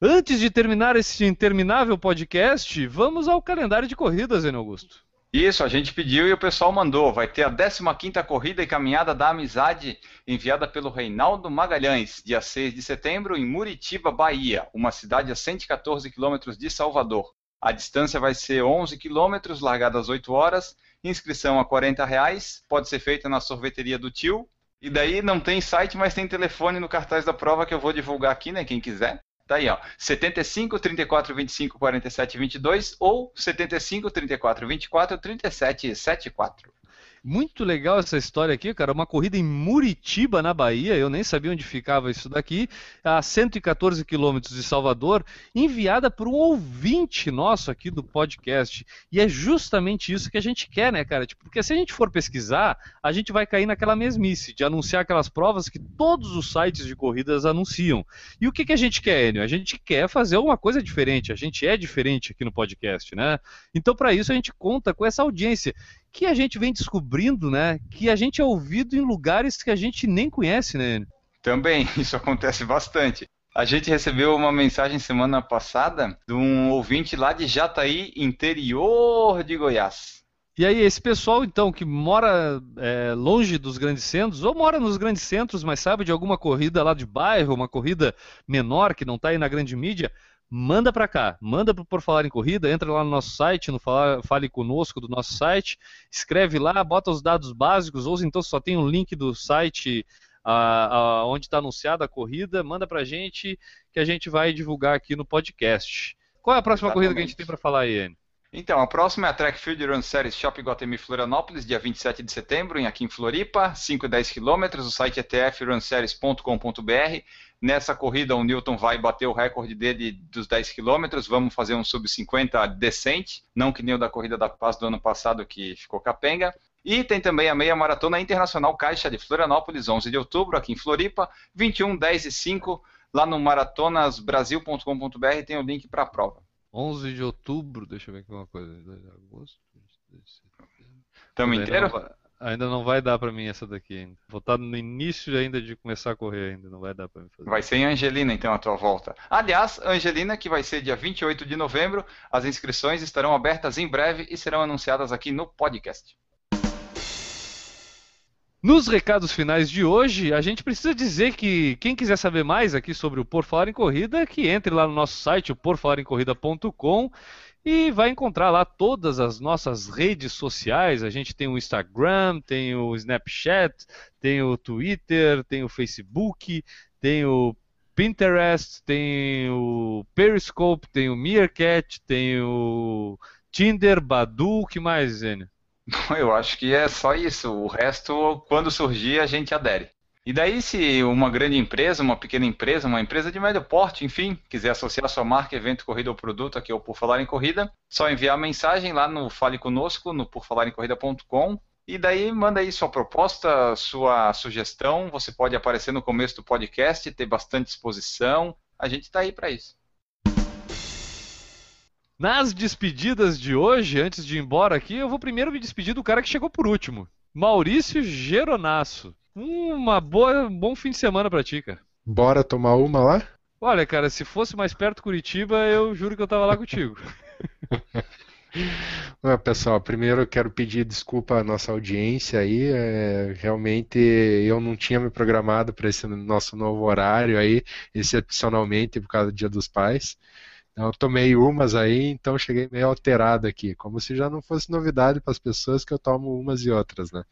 Antes de terminar esse interminável podcast, vamos ao calendário de corridas, Enio Augusto. Isso, a gente pediu e o pessoal mandou. Vai ter a 15ª Corrida e Caminhada da Amizade, enviada pelo Reinaldo Magalhães, dia 6 de setembro, em Muritiba, Bahia, uma cidade a 114 quilômetros de Salvador. A distância vai ser 11 quilômetros, largada às 8 horas, inscrição a 40 reais, pode ser feita na sorveteria do tio. E daí não tem site, mas tem telefone no cartaz da prova que eu vou divulgar aqui, né? Quem quiser. Tá aí, ó. 75 34 25 47 22 ou 75 34 24 37 74. Muito legal essa história aqui, cara. Uma corrida em Muritiba, na Bahia. Eu nem sabia onde ficava isso daqui. A 114 quilômetros de Salvador, enviada por um ouvinte nosso aqui do podcast. E é justamente isso que a gente quer, né, cara? Tipo, porque se a gente for pesquisar, a gente vai cair naquela mesmice de anunciar aquelas provas que todos os sites de corridas anunciam. E o que, que a gente quer, Enio? A gente quer fazer uma coisa diferente. A gente é diferente aqui no podcast, né? Então, para isso, a gente conta com essa audiência que a gente vem descobrindo, né? Que a gente é ouvido em lugares que a gente nem conhece, né? Também, isso acontece bastante. A gente recebeu uma mensagem semana passada de um ouvinte lá de Jataí, interior de Goiás. E aí, esse pessoal, então, que mora é, longe dos grandes centros, ou mora nos grandes centros, mas sabe de alguma corrida lá de bairro, uma corrida menor que não está aí na grande mídia, manda para cá, manda Por Falar em Corrida, entra lá no nosso site, no Fale Conosco do nosso site, escreve lá, bota os dados básicos, ou então só tem um link do site a, a, onde está anunciada a corrida, manda para a gente que a gente vai divulgar aqui no podcast. Qual é a próxima Exatamente. corrida que a gente tem para falar aí, Anne? Então, a próxima é a Track Field Run Series Shop Guatemi Florianópolis, dia 27 de setembro, em aqui em Floripa, 5 e 10 quilômetros. O site é tfrunseries.com.br. Nessa corrida, o Newton vai bater o recorde dele dos 10 quilômetros. Vamos fazer um sub-50 decente, não que nem o da corrida da Paz do ano passado, que ficou capenga. E tem também a meia maratona internacional Caixa de Florianópolis, 11 de outubro, aqui em Floripa, 21, 10 e 5, lá no maratonasbrasil.com.br tem o link para a prova. 11 de outubro, deixa eu ver aqui uma coisa. 2 de agosto. Estamos inteiro? Não ainda não vai dar para mim essa daqui ainda. Vou estar no início ainda de começar a correr ainda, não vai dar para mim fazer. Vai ser em Angelina então a tua volta. Aliás, Angelina, que vai ser dia 28 de novembro, as inscrições estarão abertas em breve e serão anunciadas aqui no podcast. Nos recados finais de hoje, a gente precisa dizer que quem quiser saber mais aqui sobre o Por Falar em Corrida, que entre lá no nosso site, o porfalarencorrida.com, e vai encontrar lá todas as nossas redes sociais. A gente tem o Instagram, tem o Snapchat, tem o Twitter, tem o Facebook, tem o Pinterest, tem o Periscope, tem o Meerkat, tem o Tinder, Badu, o que mais, Zênio? Eu acho que é só isso. O resto, quando surgir, a gente adere. E daí, se uma grande empresa, uma pequena empresa, uma empresa de médio porte, enfim, quiser associar sua marca, evento, corrida ou produto aqui ao Por Falar em Corrida, só enviar mensagem lá no Fale Conosco, no porfalarencorrida.com e daí manda aí sua proposta, sua sugestão. Você pode aparecer no começo do podcast, ter bastante exposição. A gente está aí para isso. Nas despedidas de hoje, antes de ir embora aqui, eu vou primeiro me despedir do cara que chegou por último. Maurício Geronasso. Uma boa, um bom fim de semana pra ti, cara. Bora tomar uma lá? Olha, cara, se fosse mais perto Curitiba, eu juro que eu tava lá contigo. Ah, pessoal, primeiro eu quero pedir desculpa à nossa audiência aí. É, realmente eu não tinha me programado para esse nosso novo horário aí, excepcionalmente por causa do Dia dos Pais. Então, eu tomei umas aí, então cheguei meio alterado aqui, como se já não fosse novidade para as pessoas que eu tomo umas e outras, né?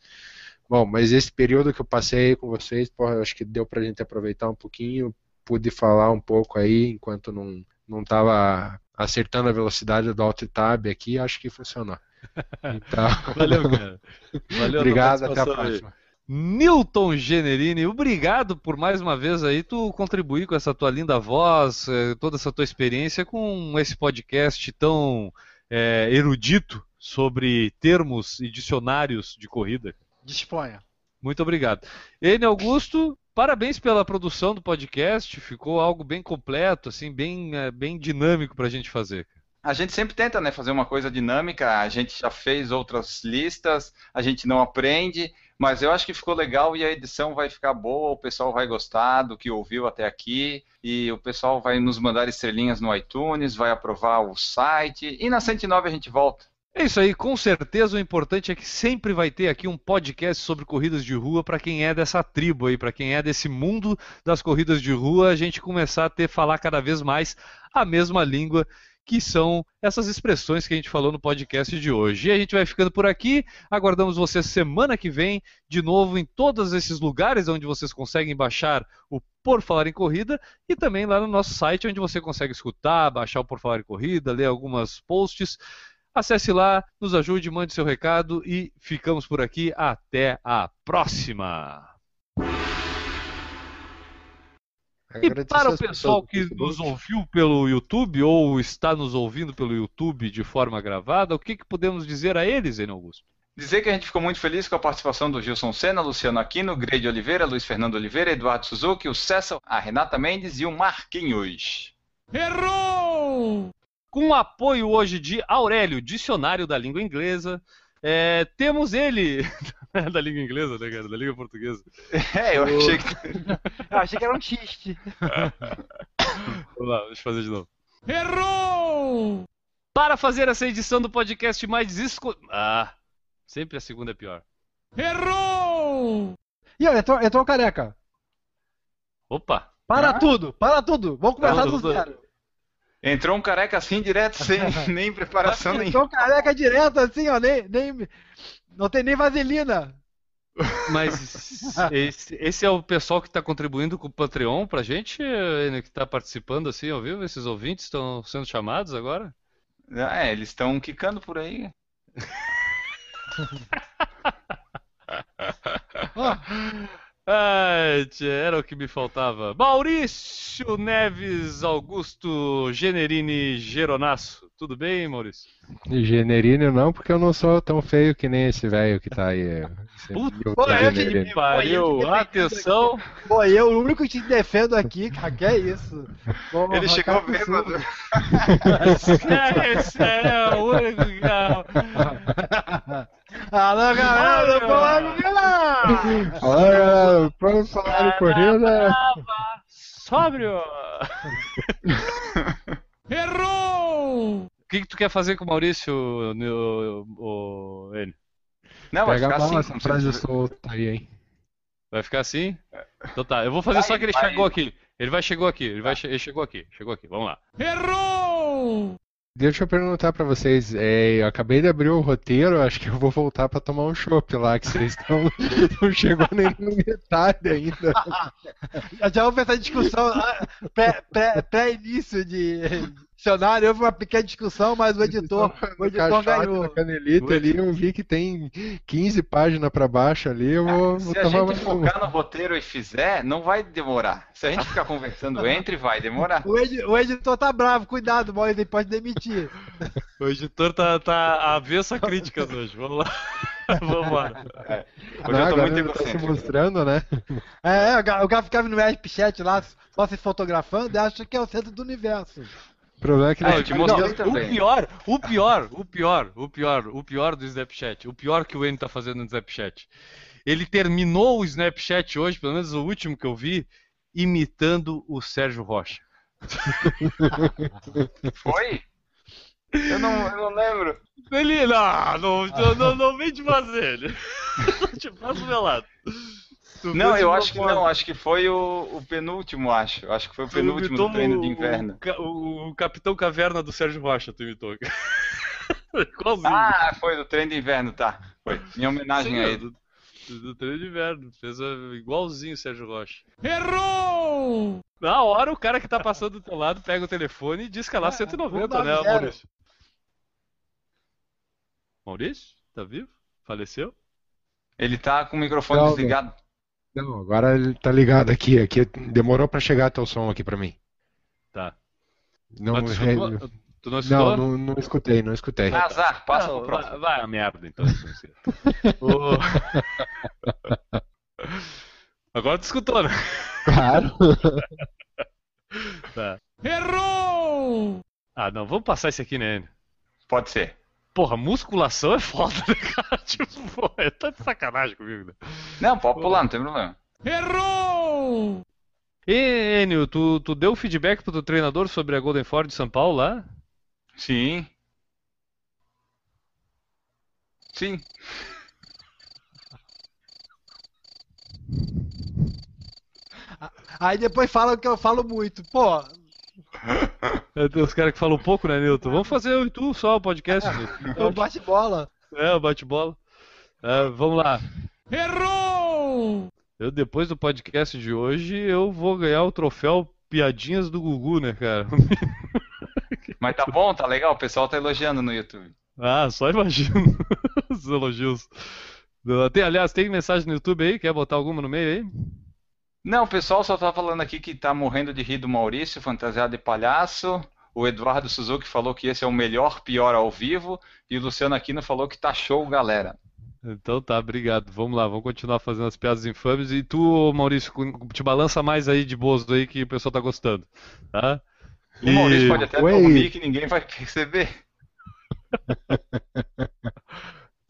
Bom, mas esse período que eu passei com vocês, porra, eu acho que deu para a gente aproveitar um pouquinho, pude falar um pouco aí enquanto não não estava acertando a velocidade do Alt Tab aqui, acho que funcionou. Então... Valeu, cara. Valeu, Obrigado, até a próxima. Aí. Newton Generini, obrigado por mais uma vez aí tu contribuir com essa tua linda voz, eh, toda essa tua experiência com esse podcast tão é, erudito sobre termos e dicionários de corrida. Disponha. Muito obrigado. Ene Augusto, parabéns pela produção do podcast, ficou algo bem completo, assim, bem, eh, bem dinâmico para a gente fazer. A gente sempre tenta né, fazer uma coisa dinâmica, a gente já fez outras listas, a gente não aprende, mas eu acho que ficou legal e a edição vai ficar boa, o pessoal vai gostar do que ouviu até aqui e o pessoal vai nos mandar estrelinhas no iTunes, vai aprovar o site e na 109 a gente volta. É isso aí, com certeza o importante é que sempre vai ter aqui um podcast sobre corridas de rua para quem é dessa tribo aí, para quem é desse mundo das corridas de rua, a gente começar a ter falar cada vez mais a mesma língua que são essas expressões que a gente falou no podcast de hoje. E a gente vai ficando por aqui. Aguardamos vocês semana que vem, de novo, em todos esses lugares onde vocês conseguem baixar o Por Falar em Corrida e também lá no nosso site, onde você consegue escutar, baixar o Por Falar em Corrida, ler algumas posts. Acesse lá, nos ajude, mande seu recado e ficamos por aqui. Até a próxima! E para o pessoal que nos ouviu pelo YouTube ou está nos ouvindo pelo YouTube de forma gravada, o que, que podemos dizer a eles, Enio Augusto? Dizer que a gente ficou muito feliz com a participação do Gilson Senna, Luciano Aquino, Grade Oliveira, Luiz Fernando Oliveira, Eduardo Suzuki, o César, a Renata Mendes e o Marquinhos. Errou! Com apoio hoje de Aurélio, Dicionário da Língua Inglesa, é, temos ele da língua inglesa, né, cara? Da língua portuguesa. É, eu achei que. eu achei que era um xiste. Vamos lá, deixa eu fazer de novo. Errou! Para fazer essa edição do podcast mais desesco... Ah, sempre a segunda é pior. Errou! E entrou, entrou careca. Opa! Para ah? tudo, para tudo. Vamos começar do zero. Entrou um careca assim direto, sem nem preparação nenhuma. Entrou um careca direto assim, ó, nem, nem, não tem nem vaselina. Mas esse, esse, é o pessoal que está contribuindo com o Patreon pra gente, que está participando assim ao vivo? Esses ouvintes estão sendo chamados agora? É, eles estão quicando por aí. Ai, era o que me faltava. Maurício Neves Augusto Generini Geronasso. Tudo bem, Maurício? Generini não, porque eu não sou tão feio que nem esse velho que tá aí. Puta que pariu. Atenção. Pô, eu, o único que te defendo aqui, cara, que é isso. Pô, Ele chegou bêbado. esse é o único que... Alô, galera do Colago Vila! Alô, galera, falar de corrida? Sóbrio! Errou! O que, que tu quer fazer com o Maurício, o, o, o, ele? Não, vai ficar assim. essa frase solta aí, hein? Vai ficar assim? Então tá, eu vou fazer Vai, só que ele vai. chegou aqui. Ele vai chegou aqui, ele vai che- ele chegou aqui, chegou aqui. Vamos lá. Deixa eu perguntar pra vocês, é, eu acabei de abrir o roteiro, acho que eu vou voltar pra tomar um chopp lá, que vocês estão. não chegou nem na metade ainda. Já houve essa discussão ah, pré- pré- pré-início de dicionário, houve uma pequena discussão, mas o editor, o editor ganhou. na canelita ali, eu vi que tem 15 páginas pra baixo ali, eu vou, vou Se a tomar gente focar no roteiro e fizer, não vai demorar. Se a gente ficar conversando entre, vai demorar. O, edi- o editor tá bravo, cuidado, Maurício, ele pode demitir. O editor tá, tá avesso a críticas hoje. Vamos lá. Vamos lá. Hoje Não, eu tô agora muito tá se mostrando, né? É, o Ga- o cara ficava no Snapchat lá, só se fotografando e acha que é o centro do universo. O problema é que Ah, ele eu te mostrei O pior, o pior, o pior, o pior, o pior do Snapchat, o pior que o N tá fazendo no Snapchat. Ele terminou o Snapchat hoje, pelo menos o último que eu vi, imitando o Sérgio Rocha. Foi? Eu não, eu não lembro. Ele, não, não, não, não, não vem te fazer. ele. Te faço velado. Tu Não, eu acho que forma. não, acho que foi o, o penúltimo, acho. Acho que foi o Tu penúltimo do treino de inverno. O, o- o Capitão Caverna do Sérgio Rocha, tu imitou. Igualzinho. Ah, foi do treino de inverno, tá. Foi. Minha homenagem Sim, a é, ele. do, do treino de inverno. Fez igualzinho o Sérgio Rocha. Errou! Na hora, o cara que tá passando do teu lado pega o telefone e diz que é lá 190, né, 190. Maurício? Maurício? Tá vivo? Faleceu? Ele tá com o microfone Não, desligado. Não, agora ele tá ligado aqui, aqui demorou pra chegar teu som aqui pra mim. Tá. Não, Mas tu escutou? Tu não escutou? não, não, não escutei, não escutei. Azar, passa Não, pro próximo. vai, vai a merda, então. O- Agora tu escutou, né? Claro. Tá. Errou! Ah, não, vamos passar esse aqui, né? Pode ser. Porra, musculação é foda, né, cara? Tipo, pô, é tá de sacanagem comigo, né? Não, pode pular, não tem problema. Errou! E, Enio, tu, tu deu feedback pro teu treinador sobre a Golden Ford de São Paulo lá? Sim. Sim. Aí depois falam que eu falo muito. Pô, os caras que falam pouco, né, Nilton? Vamos fazer eu e tu só o podcast. Nilton. eu bate bola. É, o bate-bola. É, vamos lá. Errou! Eu, depois do podcast de hoje, eu vou ganhar o troféu Piadinhas do Gugu, né, cara? Mas tá bom, tá legal. O pessoal tá elogiando no YouTube. Ah, só imagino os elogios. Tem, aliás, tem mensagem no YouTube aí? Quer botar alguma no meio aí? Não, o pessoal só tá falando aqui que tá morrendo de rir do Maurício, fantasiado de palhaço. O Eduardo Suzuki falou que esse é o melhor pior ao vivo. E o Luciano Aquino falou que tá show, galera. Então tá, obrigado. Vamos lá, vamos continuar fazendo as piadas infames. E tu, Maurício, te balança mais aí de bozo aí que o pessoal tá gostando. Tá? O Maurício pode até Oi. dormir que ninguém vai perceber.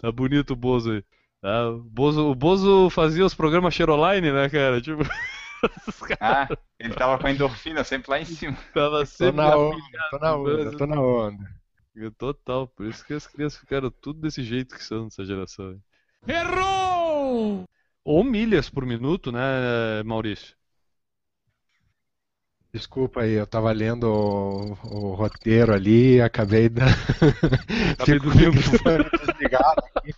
Tá bonito o Bozo aí. Tá? O, Bozo, o Bozo fazia os programas Cheroline, né, cara? Tipo, Ah, ele tava com a endorfina sempre lá em cima. tava Tô sempre na na onda, tô na onda, tô na onda. Total, por isso que as crianças ficaram tudo desse jeito que são nessa geração. Errou! Ou milhas por minuto, né, Maurício? Desculpa aí, eu tava lendo o, o roteiro ali e acabei da... Acabei Fico com o dormindo. microfone desligado aqui.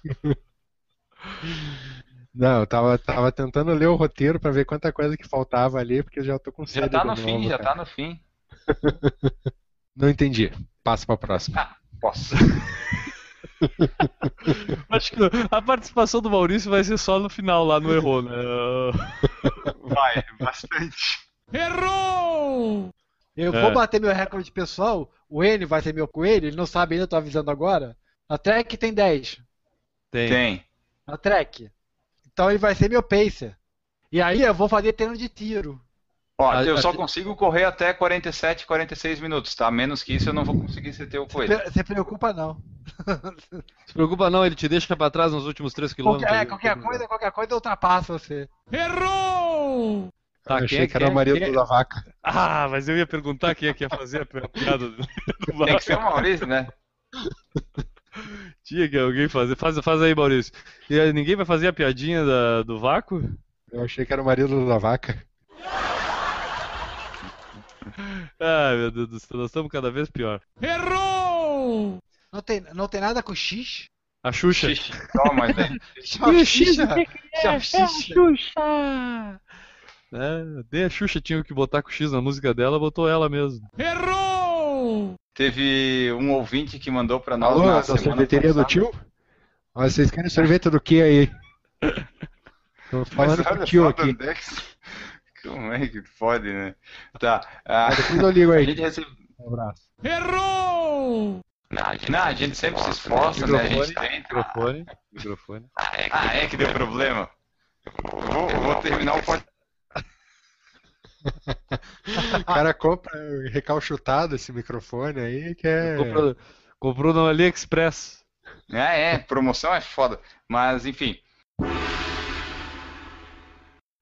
Não, eu tava, tava tentando ler o roteiro pra ver quanta coisa que faltava ali, porque eu já tô com Já sede tá de no novo, fim, já cara. tá no fim. Não entendi. Passa pra próxima. Posso. Acho que a participação do Maurício vai ser só no final, lá no Errou, né? Vai, bastante. Eu É. vou bater meu recorde pessoal. O N vai ser meu coelho. Ele não sabe ainda, eu tô avisando agora. A Trek tem 10. Tem. Tem. A Trek. Então ele vai ser meu pacer. E aí eu vou fazer treino de tiro. Ó, A- eu a- só consigo correr até 47, 46 minutos, tá? Menos que isso eu não vou conseguir ser teu coelho. Você se preocupa não. Se preocupa não, ele te deixa pra trás nos últimos 3 quilômetros. Qualquer, é, qualquer coisa, qualquer coisa eu ultrapasso você. Tá, eu quem achei é- que era o é- marido quem é- da vaca. Ah, mas eu ia perguntar quem é que ia fazer a pi- a piada do, do Tem que ser o Maurício, né? Tinha que alguém fazer. Faz, faz aí, Maurício. E aí, ninguém vai fazer a piadinha da- do vácuo? Eu achei que era o marido da vaca. Ai, meu Deus do céu, nós estamos cada vez pior. Errou! Não tem, não tem nada com X? A Xuxa. Xixi, Toma. É a Xuxa! É, nem a Xuxa tinha que botar com X na música dela, botou ela mesmo. Errou! Teve um ouvinte que mandou pra nós Alô, na da sorveteria do passada. tio? Ó, vocês querem sorvete do que aí? Tô Mas falando com o tio aqui. Dandex. Como é que pode, né? Tá. ah, Ah, depois eu ligo a aí. gente recebe... Um abraço. Errou! Não, a gente sempre se esforça, né? A gente tenta. Microfone, microfone. Ah, é que deu problema. Vou, vou terminar o podcast. O cara compra recalchutado esse microfone aí, que é. Comprou, comprou no AliExpress. É, é, promoção é foda. Mas, enfim.